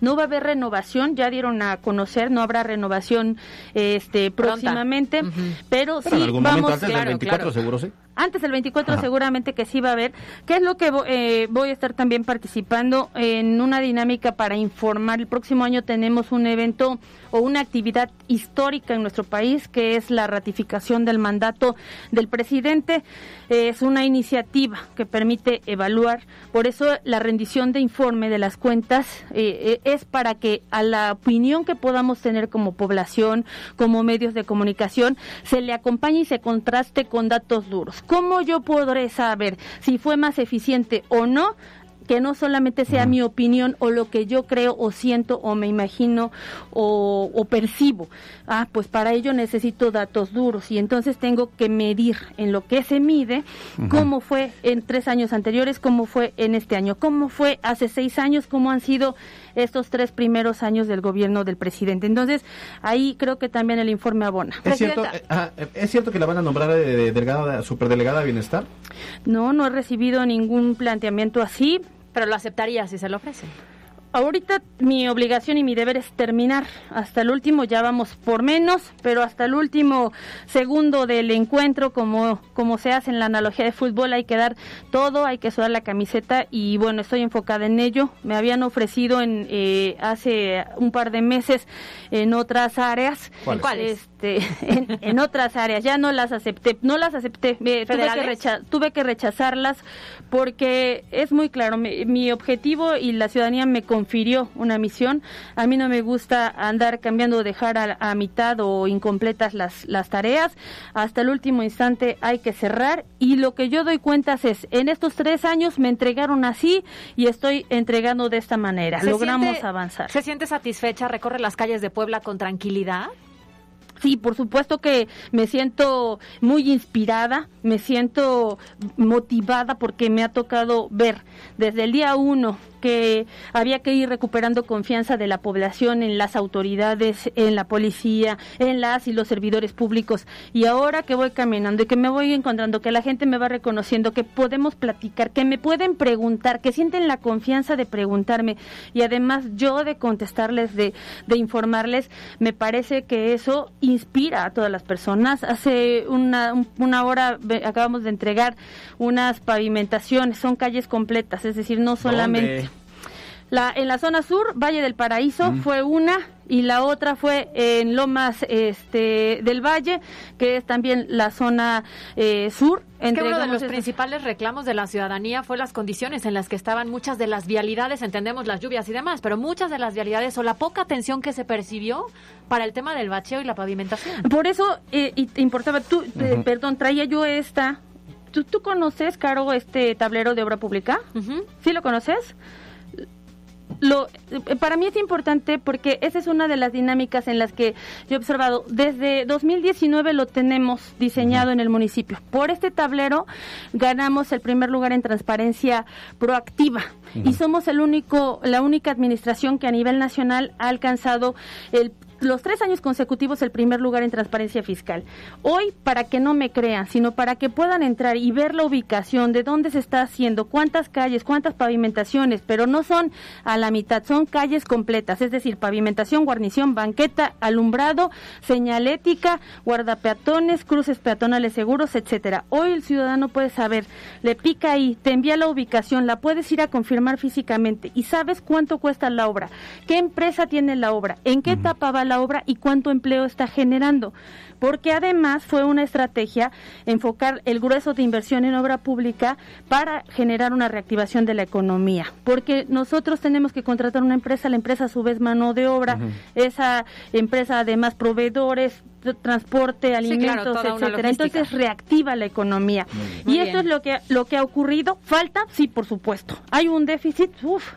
No va a haber renovación, ya dieron a conocer, no habrá renovación este próximamente, pero, Pero en sí algún vamos momento antes del claro, 24 claro. seguro sí. Antes del 24 Ajá. seguramente que sí va a haber. ¿Qué es lo que eh, voy a estar también participando en una dinámica para informar? El próximo año tenemos un evento o una actividad histórica en nuestro país que es la ratificación del mandato del presidente. Es una iniciativa que permite evaluar. Por eso la rendición de informe de las cuentas eh, eh, es para que a la opinión que podamos tener como población, como medios de comunicación, se le acompañe y se contraste con datos duros. ¿Cómo yo podré saber si fue más eficiente o no? que no solamente sea mi opinión o lo que yo creo o siento o me imagino o, o percibo. Ah, pues para ello necesito datos duros y entonces tengo que medir en lo que se mide cómo fue en tres años anteriores, cómo fue en este año, cómo fue hace seis años, cómo han sido estos tres primeros años del gobierno del presidente. Entonces ahí creo que también el informe abona. ¿Es cierto, eh, ah, eh, ¿Es cierto que la van a nombrar eh, de delegada, superdelegada de bienestar? No, no he recibido ningún planteamiento así. Pero lo aceptaría si se lo ofrecen. Ahorita mi obligación y mi deber es terminar. Hasta el último ya vamos por menos, pero hasta el último segundo del encuentro, como, como se hace en la analogía de fútbol, hay que dar todo, hay que sudar la camiseta y bueno, estoy enfocada en ello. Me habían ofrecido en eh, hace un par de meses en otras áreas. ¿Cuáles? Este, en, en otras áreas, ya no las acepté, no las acepté, me- tuve, que tuve que rechazarlas porque es muy claro, mi, mi objetivo y la ciudadanía me confirió una misión, a mí no me gusta andar cambiando dejar a, a mitad o incompletas las, las tareas, hasta el último instante hay que cerrar y lo que yo doy cuentas es, en estos tres años me entregaron así y estoy entregando de esta manera, ¿Se logramos siente- avanzar. ¿Se siente satisfecha? ¿Recorre las calles de Puebla con tranquilidad? Sí, por supuesto que me siento muy inspirada, me siento motivada porque me ha tocado ver desde el día uno que había que ir recuperando confianza de la población en las autoridades, en la policía, en las y los servidores públicos. Y ahora que voy caminando y que me voy encontrando, que la gente me va reconociendo, que podemos platicar, que me pueden preguntar, que sienten la confianza de preguntarme y además yo de contestarles, de, de informarles, me parece que eso inspira a todas las personas. Hace una, un- una hora acabamos de entregar unas pavimentaciones, son calles completas, es decir, no solamente... La, en la zona sur, Valle del Paraíso, fue una y la otra fue en Lomas este, del Valle, que es también la zona eh, sur. Es que uno de los principales reclamos de la ciudadanía fue las condiciones en las que estaban muchas de las vialidades, entendemos las lluvias y demás, pero muchas de las vialidades o la poca atención que se percibió para el tema del bacheo y la pavimentación. Por eso eh, y te importaba, tú, eh, Ujú. perdón, traía yo esta. ¿Tú, tú conoces, Caro, este tablero de obra pública? ¿Sí lo conoces? Lo, eh, para mí es importante porque esa es una de las dinámicas en las que yo he observado. Desde 2019 lo tenemos diseñado en el municipio. Por este tablero ganamos el primer lugar en transparencia proactiva y somos el único, la única administración que a nivel nacional ha alcanzado el los tres años consecutivos el primer lugar en transparencia fiscal. Hoy, para que no me crean, sino para que puedan entrar y ver la ubicación, de dónde se está haciendo, cuántas calles, cuántas pavimentaciones, pero no son a la mitad, son calles completas, es decir, pavimentación, guarnición, banqueta, alumbrado, señalética, guardapeatones, cruces peatonales seguros, etcétera. Hoy el ciudadano puede saber, le pica ahí, te envía la ubicación, la puedes ir a confirmar físicamente y sabes cuánto cuesta la obra, qué empresa tiene la obra, en qué etapa va la obra y cuánto empleo está generando. Porque además fue una estrategia enfocar el grueso de inversión en obra pública para generar una reactivación de la economía. Porque nosotros tenemos que contratar una empresa, la empresa a su vez mano de obra, esa empresa además proveedores, transporte, alimentos, etcétera. Entonces reactiva la economía. y esto es lo que lo que ha ocurrido. Falta, sí, por supuesto. Hay un déficit, uf,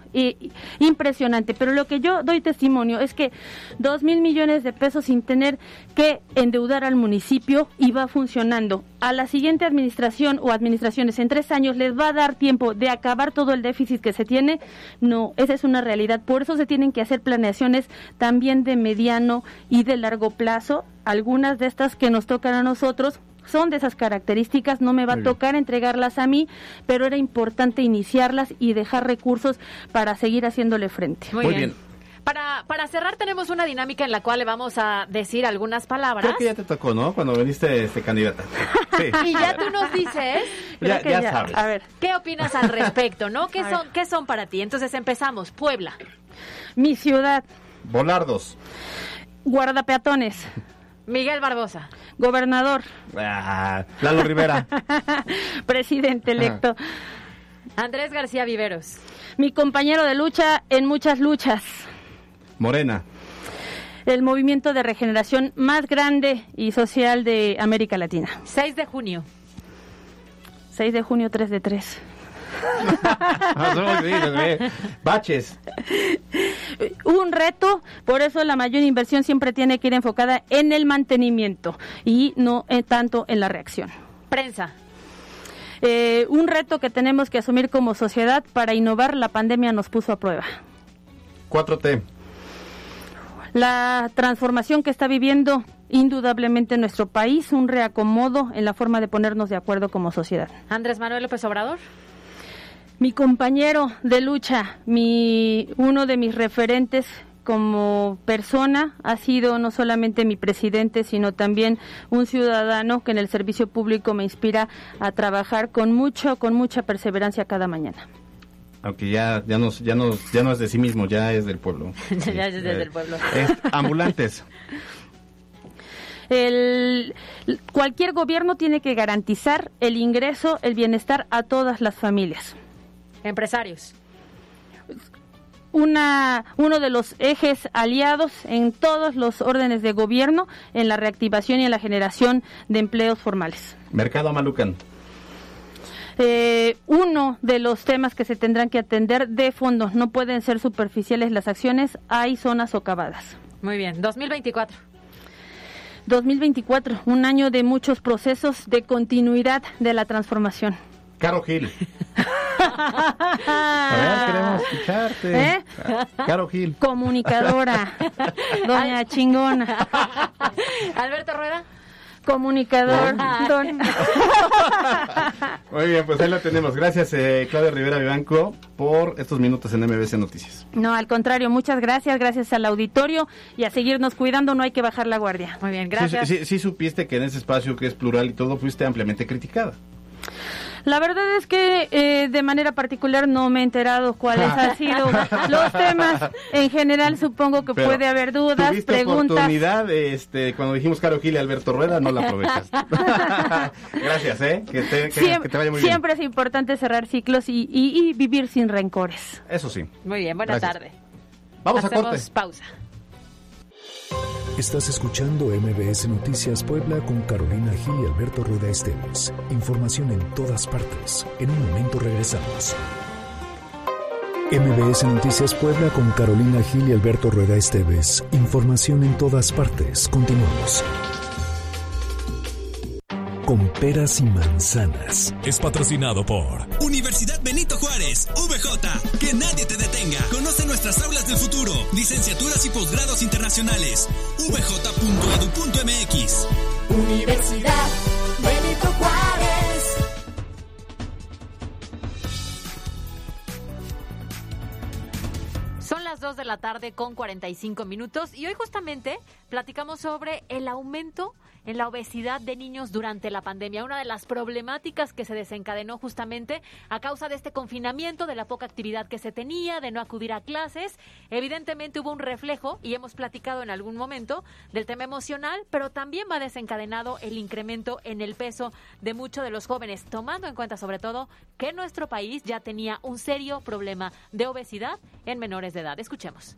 impresionante. Pero lo que yo doy testimonio es que dos mil millones de pesos sin tener que endeudar al municipio y va funcionando. A la siguiente administración o administraciones en tres años les va a dar tiempo de acabar todo el déficit que se tiene. No, esa es una realidad. Por eso se tienen que hacer planeaciones también de mediano y de largo plazo algunas de estas que nos tocan a nosotros son de esas características, no me va a tocar entregarlas a mí, pero era importante iniciarlas y dejar recursos para seguir haciéndole frente. Muy, bien. Para, para cerrar tenemos una dinámica en la cual le vamos a decir algunas palabras. Creo que ya te tocó, ¿no? Cuando viniste este candidata. Sí. y ya tú nos dices. ya, ya, sabes. A ver, ¿qué opinas al respecto, no? ¿Qué son, ¿Qué son para ti? Entonces empezamos. Puebla. Mi ciudad. Volardos. Guardapeatones. Miguel Barbosa. Gobernador. Ah, Lalo Rivera. Presidente electo. Andrés García Viveros. Mi compañero de lucha en muchas luchas. Morena. El movimiento de regeneración más grande y social de América Latina. 6 de junio. 6 de junio, 3 de 3. Baches. Un reto, por eso la mayor inversión siempre tiene que ir enfocada en el mantenimiento y no tanto en la reacción. Prensa. Eh, un reto que tenemos que asumir como sociedad para innovar, la pandemia nos puso a prueba. 4T. La transformación que está viviendo indudablemente nuestro país, un reacomodo en la forma de ponernos de acuerdo como sociedad. Andrés Manuel López Obrador mi compañero de lucha, mi uno de mis referentes como persona ha sido no solamente mi presidente, sino también un ciudadano que en el servicio público me inspira a trabajar con mucho, con mucha perseverancia cada mañana. Aunque ya, ya, no, ya, ya no es de sí mismo, ya es del pueblo. ya es del pueblo. ambulantes. El, cualquier gobierno tiene que garantizar el ingreso, el bienestar a todas las familias. Empresarios. Una, uno de los ejes aliados en todos los órdenes de gobierno en la reactivación y en la generación de empleos formales. Mercado Malucan. Eh, uno de los temas que se tendrán que atender de fondo. No pueden ser superficiales las acciones, hay zonas socavadas. Muy bien, 2024. 2024, un año de muchos procesos de continuidad de la transformación. Caro Gil. A ver, queremos escucharte. ¿Eh? Caro Gil. Comunicadora. Doña Chingona. Alberto Rueda. Comunicador. Muy bien, pues ahí lo tenemos. Gracias, eh, Claudia Rivera Vivanco, por estos minutos en MBC Noticias. No, al contrario, muchas gracias. Gracias al auditorio y a seguirnos cuidando. No hay que bajar la guardia. Muy bien, gracias. Sí, sí supiste que en ese espacio que es plural y todo fuiste ampliamente criticada. La verdad es que eh, de manera particular no me he enterado cuáles han sido los temas. En general supongo que puede haber dudas, preguntas. oportunidad, este, cuando dijimos Caro Gil y Alberto Rueda, no la aprovechas. Gracias, ¿eh? Que te, siempre, vaya muy bien. Siempre es importante cerrar ciclos y, vivir sin rencores. Eso sí. Muy bien, buena tarde. Vamos a corte. pausa. Estás escuchando MBS Noticias Puebla con Carolina Gil y Alberto Rueda Esteves. Información en todas partes. En un momento regresamos. MBS Noticias Puebla con Carolina Gil y Alberto Rueda Esteves. Información en todas partes. Continuamos con peras y manzanas. Es patrocinado por Universidad Benito Juárez, VJ. Que nadie te detenga. Conoce nuestra nuestras aulas del futuro. Licenciaturas y posgrados internacionales. vj.edu.mx. Universidad Benito Juárez. Son las 2 de la tarde con 45 minutos y hoy justamente platicamos sobre el aumento en la obesidad de niños durante la pandemia, una de las problemáticas que se desencadenó justamente a causa de este confinamiento, de la poca actividad que se tenía, de no acudir a clases. Evidentemente hubo un reflejo y hemos platicado en algún momento del tema emocional, pero también va desencadenado el incremento en el peso de muchos de los jóvenes, tomando en cuenta sobre todo que nuestro país ya tenía un serio problema de obesidad en menores de edad. Escuchemos.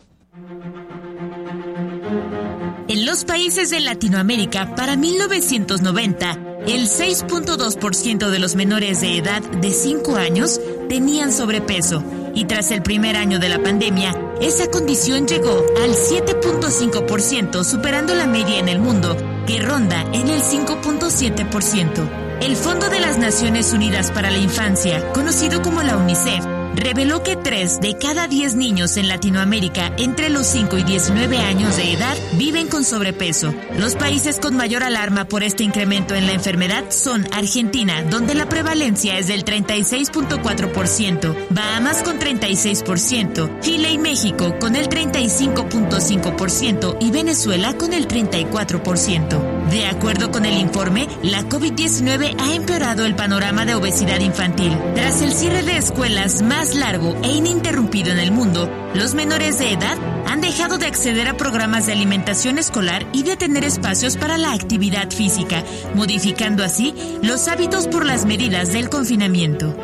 En los países de Latinoamérica, para 1990, el 6.2% de los menores de edad de 5 años tenían sobrepeso y tras el primer año de la pandemia, esa condición llegó al 7.5%, superando la media en el mundo, que ronda en el 5.7%. El Fondo de las Naciones Unidas para la Infancia, conocido como la UNICEF, reveló que 3 de cada 10 niños en Latinoamérica entre los 5 y 19 años de edad viven con sobrepeso. Los países con mayor alarma por este incremento en la enfermedad son Argentina, donde la prevalencia es del 36.4%, Bahamas con 36%, Chile y México con el 35.5% y Venezuela con el 34%. De acuerdo con el informe, la COVID-19 ha empeorado el panorama de obesidad infantil. Tras el cierre de escuelas más largo e ininterrumpido en el mundo, los menores de edad han dejado de acceder a programas de alimentación escolar y de tener espacios para la actividad física, modificando así los hábitos por las medidas del confinamiento.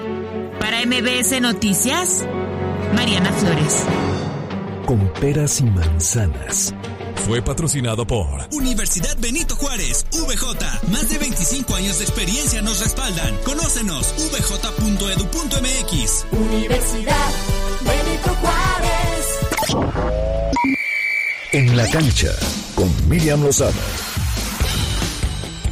Para MBS Noticias, Mariana Flores. Con peras y manzanas fue patrocinado por Universidad Benito Juárez, VJ. Más de 25 años de experiencia nos respaldan. Conócenos, vj.edu.mx. Universidad Benito Juárez. En la cancha, con Miriam Lozada.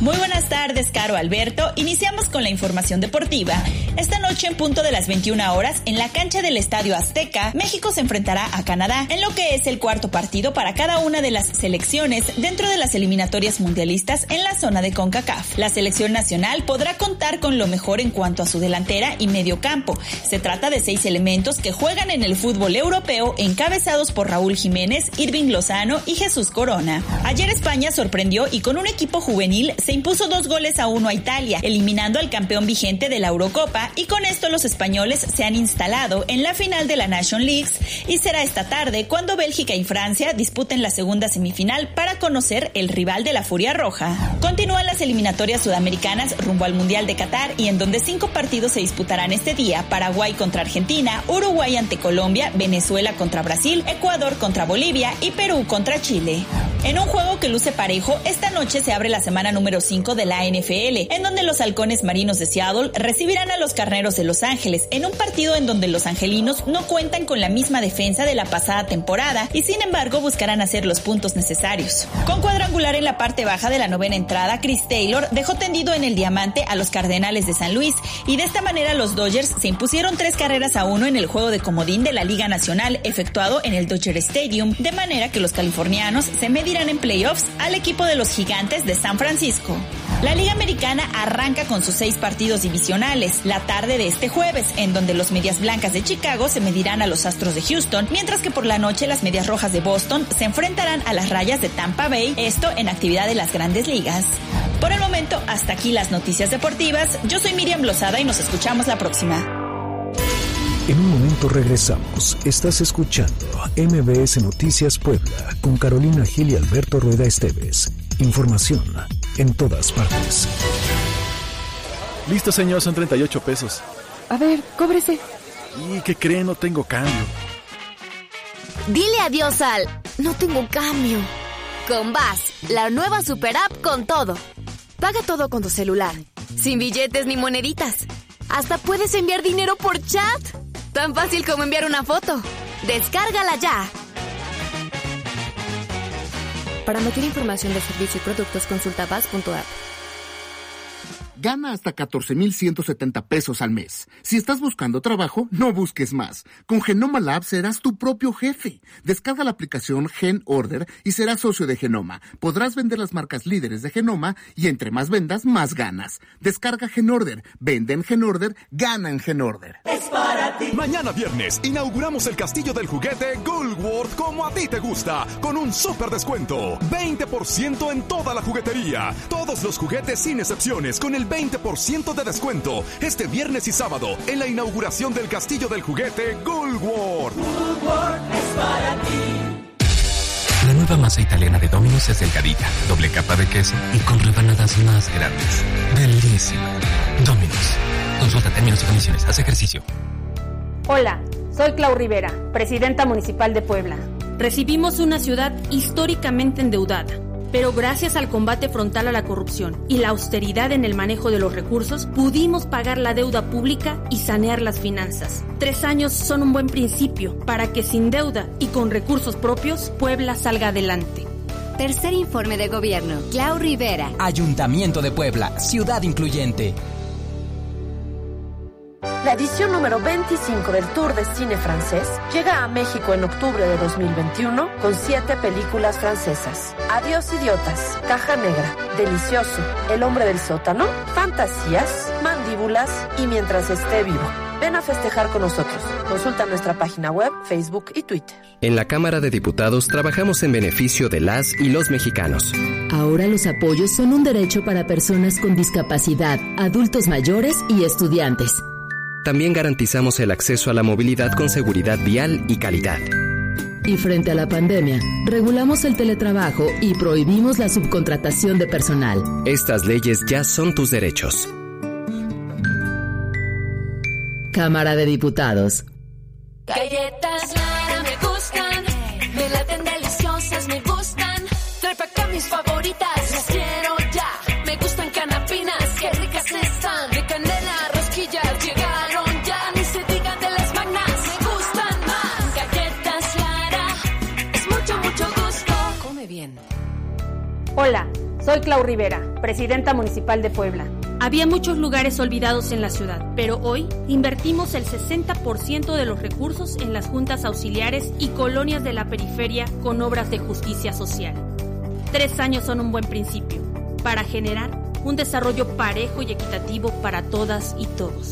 Muy buenas tardes, Caro Alberto. Iniciamos con la información deportiva. Esta noche en punto de las 21 horas, en la cancha del Estadio Azteca, México se enfrentará a Canadá en lo que es el cuarto partido para cada una de las selecciones dentro de las eliminatorias mundialistas en la zona de CONCACAF. La selección nacional podrá contar con lo mejor en cuanto a su delantera y medio campo. Se trata de seis elementos que juegan en el fútbol europeo encabezados por Raúl Jiménez, Irving Lozano y Jesús Corona. Ayer España sorprendió y con un equipo juvenil se impuso dos goles a uno a Italia, eliminando al campeón vigente de la Eurocopa y con esto los españoles se han instalado en la final de la Nation Leagues y será esta tarde cuando Bélgica y Francia disputen la segunda semifinal para conocer el rival de la Furia Roja. Continúan las eliminatorias sudamericanas rumbo al Mundial de Qatar y en donde cinco partidos se disputarán este día, Paraguay contra Argentina, Uruguay ante Colombia, Venezuela contra Brasil, Ecuador contra Bolivia y Perú contra Chile. En un juego que luce parejo, esta noche se abre la semana número 5 de la NFL, en donde los halcones marinos de Seattle recibirán a los carneros de Los Ángeles, en un partido en donde los angelinos no cuentan con la misma defensa de la pasada temporada y sin embargo buscarán hacer los puntos necesarios. Con cuadrangular en la parte baja de la novena entrada, Chris Taylor dejó tendido en el diamante a los Cardenales de San Luis y de esta manera los Dodgers se impusieron tres carreras a uno en el juego de comodín de la Liga Nacional efectuado en el Dodger Stadium, de manera que los californianos se medían en playoffs al equipo de los gigantes de San Francisco. La Liga Americana arranca con sus seis partidos divisionales la tarde de este jueves, en donde los Medias Blancas de Chicago se medirán a los Astros de Houston, mientras que por la noche las Medias Rojas de Boston se enfrentarán a las Rayas de Tampa Bay, esto en actividad de las grandes ligas. Por el momento, hasta aquí las noticias deportivas. Yo soy Miriam Lozada y nos escuchamos la próxima. En un momento regresamos. Estás escuchando MBS Noticias Puebla con Carolina Gil y Alberto Rueda Esteves. Información en todas partes. Listo, señor, son 38 pesos. A ver, cóbrese. ¿Y qué cree? No tengo cambio. Dile adiós al no tengo cambio. Con Vas, la nueva super app con todo. Paga todo con tu celular, sin billetes ni moneditas. Hasta puedes enviar dinero por chat. Tan fácil como enviar una foto. Descárgala ya. Para mayor información de servicio y productos, consulta vas.app. Gana hasta 14,170 pesos al mes. Si estás buscando trabajo, no busques más. Con Genoma Lab serás tu propio jefe. Descarga la aplicación Gen Order y serás socio de Genoma. Podrás vender las marcas líderes de Genoma y entre más vendas, más ganas. Descarga Gen Order, vende en Gen Order, gana en Gen Order. Es para ti. Mañana viernes inauguramos el castillo del juguete Goldworth como a ti te gusta, con un super descuento. 20% en toda la juguetería. Todos los juguetes sin excepciones con el 20% de descuento este viernes y sábado en la inauguración del castillo del juguete Goldworth. es para ti. La nueva masa italiana de Domino's es delgadita, doble capa de queso y con rebanadas más grandes. Delicioso. Domino's. Consulta términos y condiciones. Haz ejercicio. Hola, soy Clau Rivera, presidenta municipal de Puebla. Recibimos una ciudad históricamente endeudada pero gracias al combate frontal a la corrupción y la austeridad en el manejo de los recursos, pudimos pagar la deuda pública y sanear las finanzas. Tres años son un buen principio para que sin deuda y con recursos propios, Puebla salga adelante. Tercer informe de gobierno, Clau Rivera. Ayuntamiento de Puebla, ciudad incluyente. La edición número 25 del Tour de Cine Francés llega a México en octubre de 2021 con siete películas francesas. Adiós idiotas, Caja Negra, Delicioso, El hombre del sótano, Fantasías, Mandíbulas y Mientras esté vivo. Ven a festejar con nosotros. Consulta nuestra página web, Facebook y Twitter. En la Cámara de Diputados trabajamos en beneficio de las y los mexicanos. Ahora los apoyos son un derecho para personas con discapacidad, adultos mayores y estudiantes. También garantizamos el acceso a la movilidad con seguridad vial y calidad. Y frente a la pandemia, regulamos el teletrabajo y prohibimos la subcontratación de personal. Estas leyes ya son tus derechos. Cámara de Diputados. Galletas Hola, soy Clau Rivera, presidenta municipal de Puebla. Había muchos lugares olvidados en la ciudad, pero hoy invertimos el 60% de los recursos en las juntas auxiliares y colonias de la periferia con obras de justicia social. Tres años son un buen principio para generar un desarrollo parejo y equitativo para todas y todos.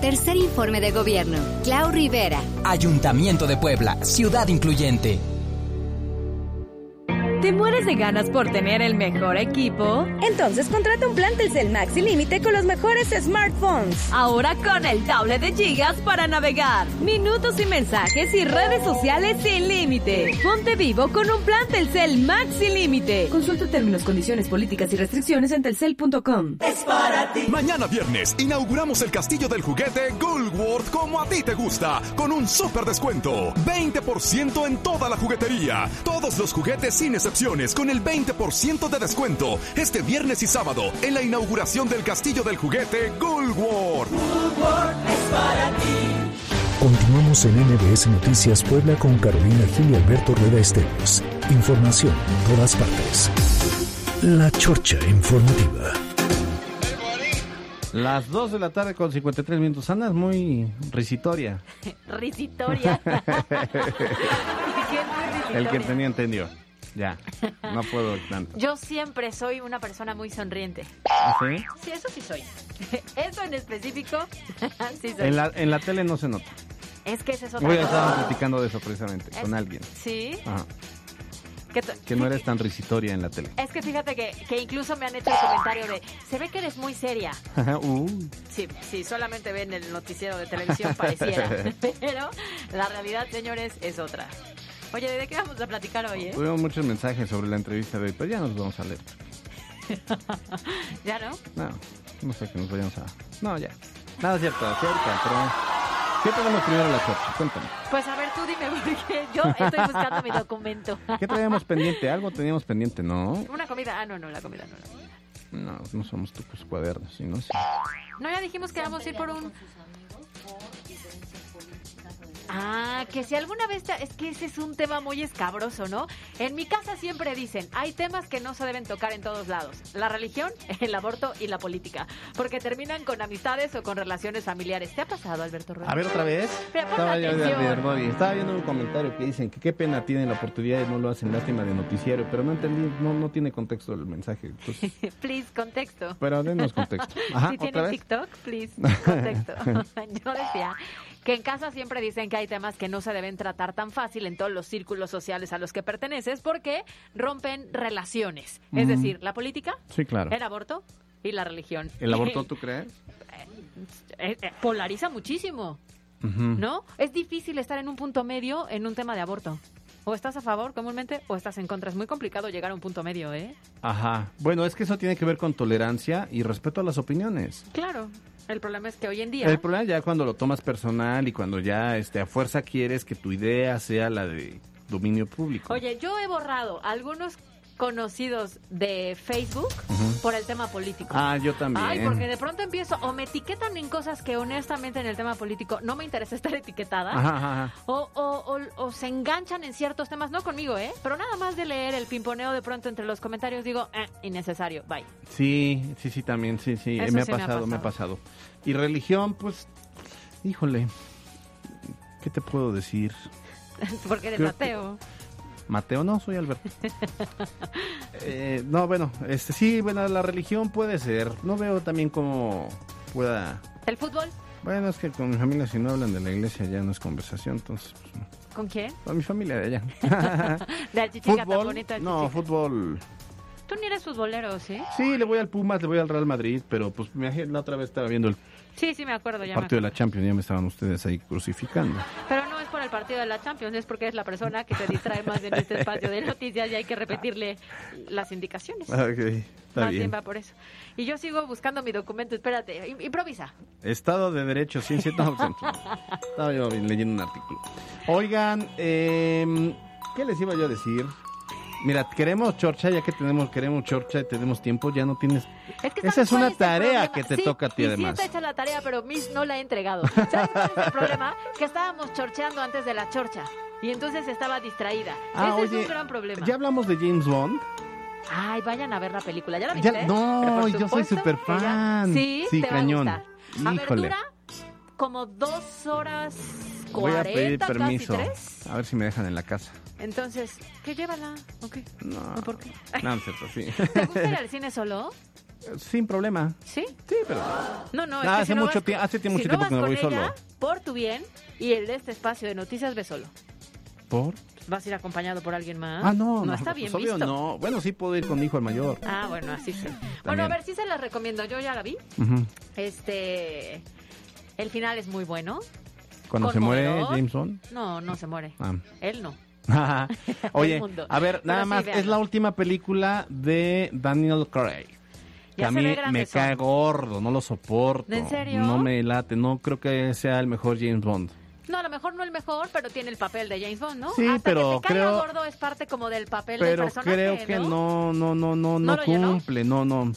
Tercer informe de gobierno, Clau Rivera. Ayuntamiento de Puebla, ciudad incluyente. ¿Te mueres de ganas por tener el mejor equipo? Entonces contrata un plan Telcel Maxi Límite con los mejores smartphones. Ahora con el doble de gigas para navegar, minutos y mensajes y redes sociales sin límite. Ponte vivo con un plan Telcel Maxi Límite. Consulta términos, condiciones, políticas y restricciones en telcel.com. Es para ti. Mañana viernes inauguramos el castillo del juguete Goldworth como a ti te gusta, con un super descuento. 20% en toda la juguetería. Todos los juguetes sin con el 20% de descuento este viernes y sábado en la inauguración del Castillo del Juguete Goldworth. es para ti. Continuamos en NBS Noticias Puebla con Carolina Gil y Alberto Rueda Esteves. Información en todas partes. La Chorcha Informativa. Las 2 de la tarde con 53 minutos. Ana es muy risitoria. Risitoria. El que tenía entendió. Ya, no puedo tanto. Yo siempre soy una persona muy sonriente. ¿Ah, ¿Sí? Sí, eso sí soy. Eso en específico, sí soy. En la, en la tele no se nota. Es que ese es otra Hoy estábamos platicando de eso precisamente, Es- con alguien. Sí. Ajá. Que Que no eres tan risitoria en la tele. Es que fíjate que, que incluso me han hecho el comentario de, se ve que eres muy seria. Uh. Sí, sí, solamente ven el noticiero de televisión pareciera. Pero la realidad, señores, es otra. Oye, ¿de qué vamos a platicar hoy, eh? Tuvimos muchos mensajes sobre la entrevista de hoy, pero ya nos vamos a leer. ¿Ya no? No, no sé que nos vayamos a... No, ya. Nada cierto, cerca, pero... ¿Qué tenemos primero en la chorcha? Cuéntame. Pues a ver, tú dime, porque yo estoy buscando mi documento. ¿Qué traíamos pendiente? Algo teníamos pendiente, ¿no? Una comida. Ah, no, no, la comida no. No, No, no somos tus cuadernos, sí, no sé. no ya dijimos que vamos a ir por un... Ah, que si alguna vez, te- es que ese es un tema muy escabroso, ¿no? En mi casa siempre dicen, hay temas que no se deben tocar en todos lados. La religión, el aborto y la política. Porque terminan con amistades o con relaciones familiares. ¿Te ha pasado, Alberto Rueda? A ver otra vez. Pero Estaba, yo- Bobby, estaba viendo un comentario que dicen que qué pena tienen la oportunidad y no lo hacen lástima de noticiero, pero no entendí, no, no tiene contexto el mensaje. Entonces, Please, contexto. pero denos contexto. Ajá, si ¿otra tienen vez? TikTok, please, contexto. Yo decía que en casa siempre dicen que hay temas que no se deben tratar tan fácil en todos los círculos sociales a los que perteneces porque rompen relaciones. Es decir, la política, Sí, claro. el aborto y la religión. ¿El aborto tú crees? Eh, eh, polariza muchísimo. ¿no? Es difícil estar en un punto medio en un tema de aborto. O estás a favor comúnmente o estás en contra. Es muy complicado llegar a un punto medio, ¿eh? Ajá. Bueno, es que eso tiene que ver con tolerancia y respeto a las opiniones. Claro. El problema es que hoy en día... El problema ya cuando lo tomas personal y cuando ya este, a fuerza quieres que tu idea sea la de dominio público. Oye, yo he borrado algunos conocidos de Facebook por el tema político. Ah, yo también. Ay, porque de pronto empiezo o me etiquetan en cosas que honestamente en el tema político no me interesa estar etiquetada. Ajá. O, o, o- o se enganchan en ciertos temas, no conmigo, ¿eh? Pero nada más de leer el pimponeo de pronto entre los comentarios digo, eh, innecesario, bye. Sí, sí, sí, también, sí, sí, me ha sí me ha pasado, me ha pasado. Y religión, pues, híjole, ¿qué te puedo decir? porque eres Creo que- ateo. Mateo, no, soy Alberto. Eh, no, bueno, este sí, bueno, la religión puede ser. No veo también cómo pueda... ¿El fútbol? Bueno, es que con mi familia si no hablan de la iglesia ya no es conversación, entonces, pues, no. ¿Con quién? Con mi familia de allá. De fútbol, no, fútbol... Tú ni eres futbolero, ¿sí? Sí, le voy al Pumas, le voy al Real Madrid, pero pues me, la otra vez estaba viendo el Sí, sí, me acuerdo ya. me partido de la Champions, ya me estaban ustedes ahí crucificando. Pero no es por el partido de la Champions, es porque es la persona que se distrae más en este espacio de noticias y hay que repetirle las indicaciones. Ah, Ok, está más bien. bien va por eso. Y yo sigo buscando mi documento, espérate, im- improvisa. Estado de Derecho, ciencia. No, estaba yo leyendo un artículo. Oigan, eh, ¿qué les iba yo a decir? Mira, queremos chorcha, ya que tenemos, queremos chorcha y tenemos tiempo, ya no tienes... Es que Esa ¿sabes es una tarea problema? que te Sí, toca a ti y además. Sí está hecha la tarea, pero Miss no la he entregado. ¿Sabes cuál es el problema? Que estábamos chorcheando antes de la chorcha. Y entonces estaba distraída. Ah, Ese es oye, un gran problema. Ya hablamos de James Bond. Ay, vayan a ver la película. ¿Ya la Ya- viste? no, Pero por yo soy súper ya- fan. Sí, Sí, te cañón. va a gustar. A ver, Híjole. dura como dos horas Voy a pedir cuarenta, permiso. casi tres. A ver si me dejan en la casa. Entonces, ¿qué llévala? ¿O qué? No, ¿O por qué? no, no cierto, sí. ¿Te gusta ir al cine solo? Sin problema. ¿Sí? Sí, pero... No, no, es que hace si no mucho vas- tie- hace mucho si tiempo vas que no con voy ella, solo. Por tu bien y el de este espacio de noticias, ve solo. ¿Por? ¿Vas a ir acompañado por alguien más? Ah, no, no. está pues, bien obvio visto. no. Bueno, sí puedo ir con mi hijo el mayor. Ah, bueno, así sí. Bueno, a ver, sí se las recomiendo. Yo ya la vi. Ujú. Este. El final es muy bueno. Cuando se muere Conmovedor. James Bond. No, no se muere. Ah. Él no. Oye, a ver, nada sí, más, es la última película de Daniel Craig. Que Ya a se mí me cae gordo, no lo soporto. ¿En serio? No me late, no creo que sea el mejor James Bond. No, a lo mejor no el mejor, pero tiene el papel de James Bond, ¿no? Sí, Hasta pero que caiga creo- gordo es parte como del papel del Pero personaje, creo que no, no, no, no, no, ¿No lo llenó? cumple, no, no.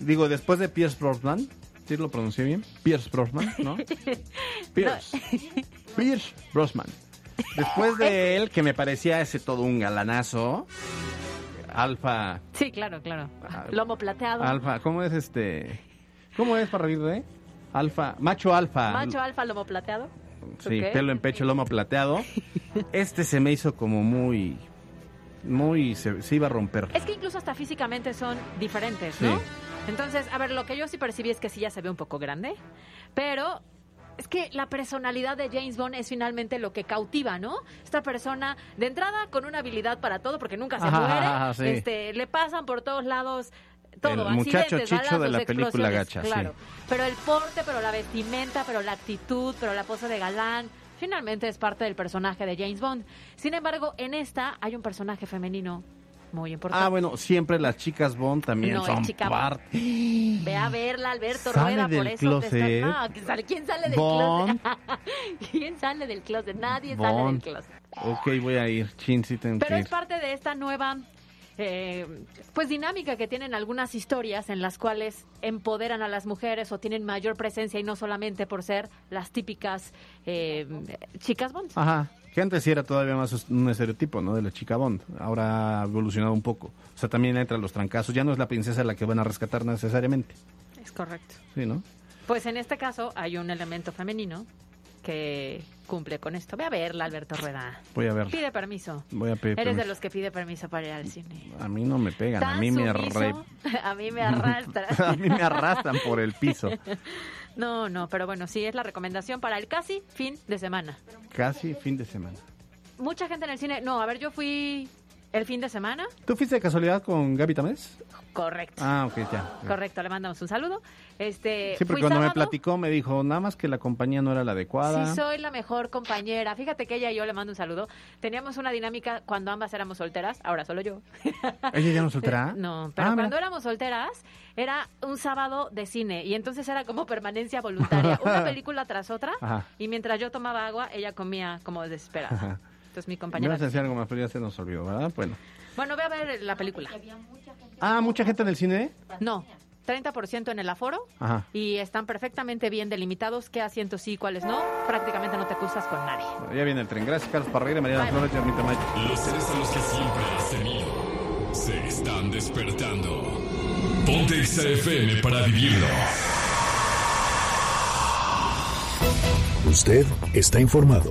Digo, después de Pierce Brosnan, ¿sí lo pronuncié bien? Pierce Brosnan, ¿no? Pierce. Pierce Brosnan. Después de él, que me parecía ese todo un galanazo, Alfa, Sí, claro, claro. Lomo plateado. Alfa, ¿cómo es este? ¿Cómo es para reír de? Alfa, macho alfa. Macho alfa, lomo plateado. Sí, pelo en pecho, lomo plateado. Este se me hizo como muy, muy, se, se iba a romper. Es que incluso hasta físicamente son diferentes, Sí. ¿no? Entonces, a ver, lo que yo sí percibí es que sí ya se ve un poco grande, pero es que la personalidad de James Bond es finalmente lo que cautiva, ¿no? Esta persona, de entrada, con una habilidad para todo, porque nunca se Ajá, muere, ajá, sí. este, le pasan por todos lados todo, El muchacho chicho de la película gacha, sí. claro. Pero el porte, pero la vestimenta, pero la actitud, pero la pose de galán, finalmente es parte del personaje de James Bond. Sin embargo, en esta hay un personaje femenino muy importante. Ah, bueno, siempre las chicas Bond también No, son chica Bond. parte. Ve a verla, Alberto Sale Rueda, por del eso te está- closet. No, ¿quién sale, ¿quién sale del Bond. closet? ¿Quién sale del closet? Nadie sale del Bond. closet. Ok, voy a ir. Chin, sí Pero que es ir. parte de esta nueva eh, pues dinámica que tienen algunas historias en las cuales empoderan a las mujeres o tienen mayor presencia y no solamente por ser las típicas eh, chicas Bond. Ajá, Que antes sí era todavía más un estereotipo, ¿no? De la chica Bond. Ahora ha evolucionado un poco. O sea, también entra los trancazos. Ya no es la princesa la que van a rescatar necesariamente. Es correcto. Sí, ¿no? Pues en este caso hay un elemento femenino que cumple con esto. Ve a verla, Alberto Rueda. Voy a verla. Pide permiso. Voy a pedir Eres de los que pide permiso para ir al cine. A mí no me pegan, a mí me, re- a mí me arrastra. a mí me arrastran por el piso. No, no, pero bueno, sí es la recomendación para el casi fin de semana. Casi fin de semana. Mucha gente en el cine. No, a ver, yo fui el fin de semana. ¿Tú fuiste de casualidad con Gaby Tamés? Correcto. Ah, ok, ya. Correcto, le mandamos un saludo. Este, Sí, porque cuando me platicó me dijo, nada más que la compañía no era la adecuada. Sí, soy la mejor compañera. Fíjate que ella y yo le mando un saludo. Teníamos una dinámica cuando ambas éramos solteras, ahora solo yo. ¿Ella ya no soltera? No, pero Ah, mira. cuando éramos solteras era un sábado de cine y entonces era como permanencia voluntaria, una película tras otra Ajá. y mientras yo tomaba agua ella comía como desesperada. Ajá. Entonces mi compañera. a decir algo más, pero ya se nos olvidó, ¿verdad? Bueno. Bueno, ve a ver la película. Ah, ¿mucha gente en el cine? No, 30% en el aforo Ajá. y están perfectamente bien delimitados qué asientos sí y cuáles no. Prácticamente no te cruzas con nadie. Ya viene el tren. Gracias, Carlos Parreira, Mariana Flores y Armita Mayo. Los seres a los que siempre has temido se están despertando. Ponte XFM para vivirlo. Usted está informado.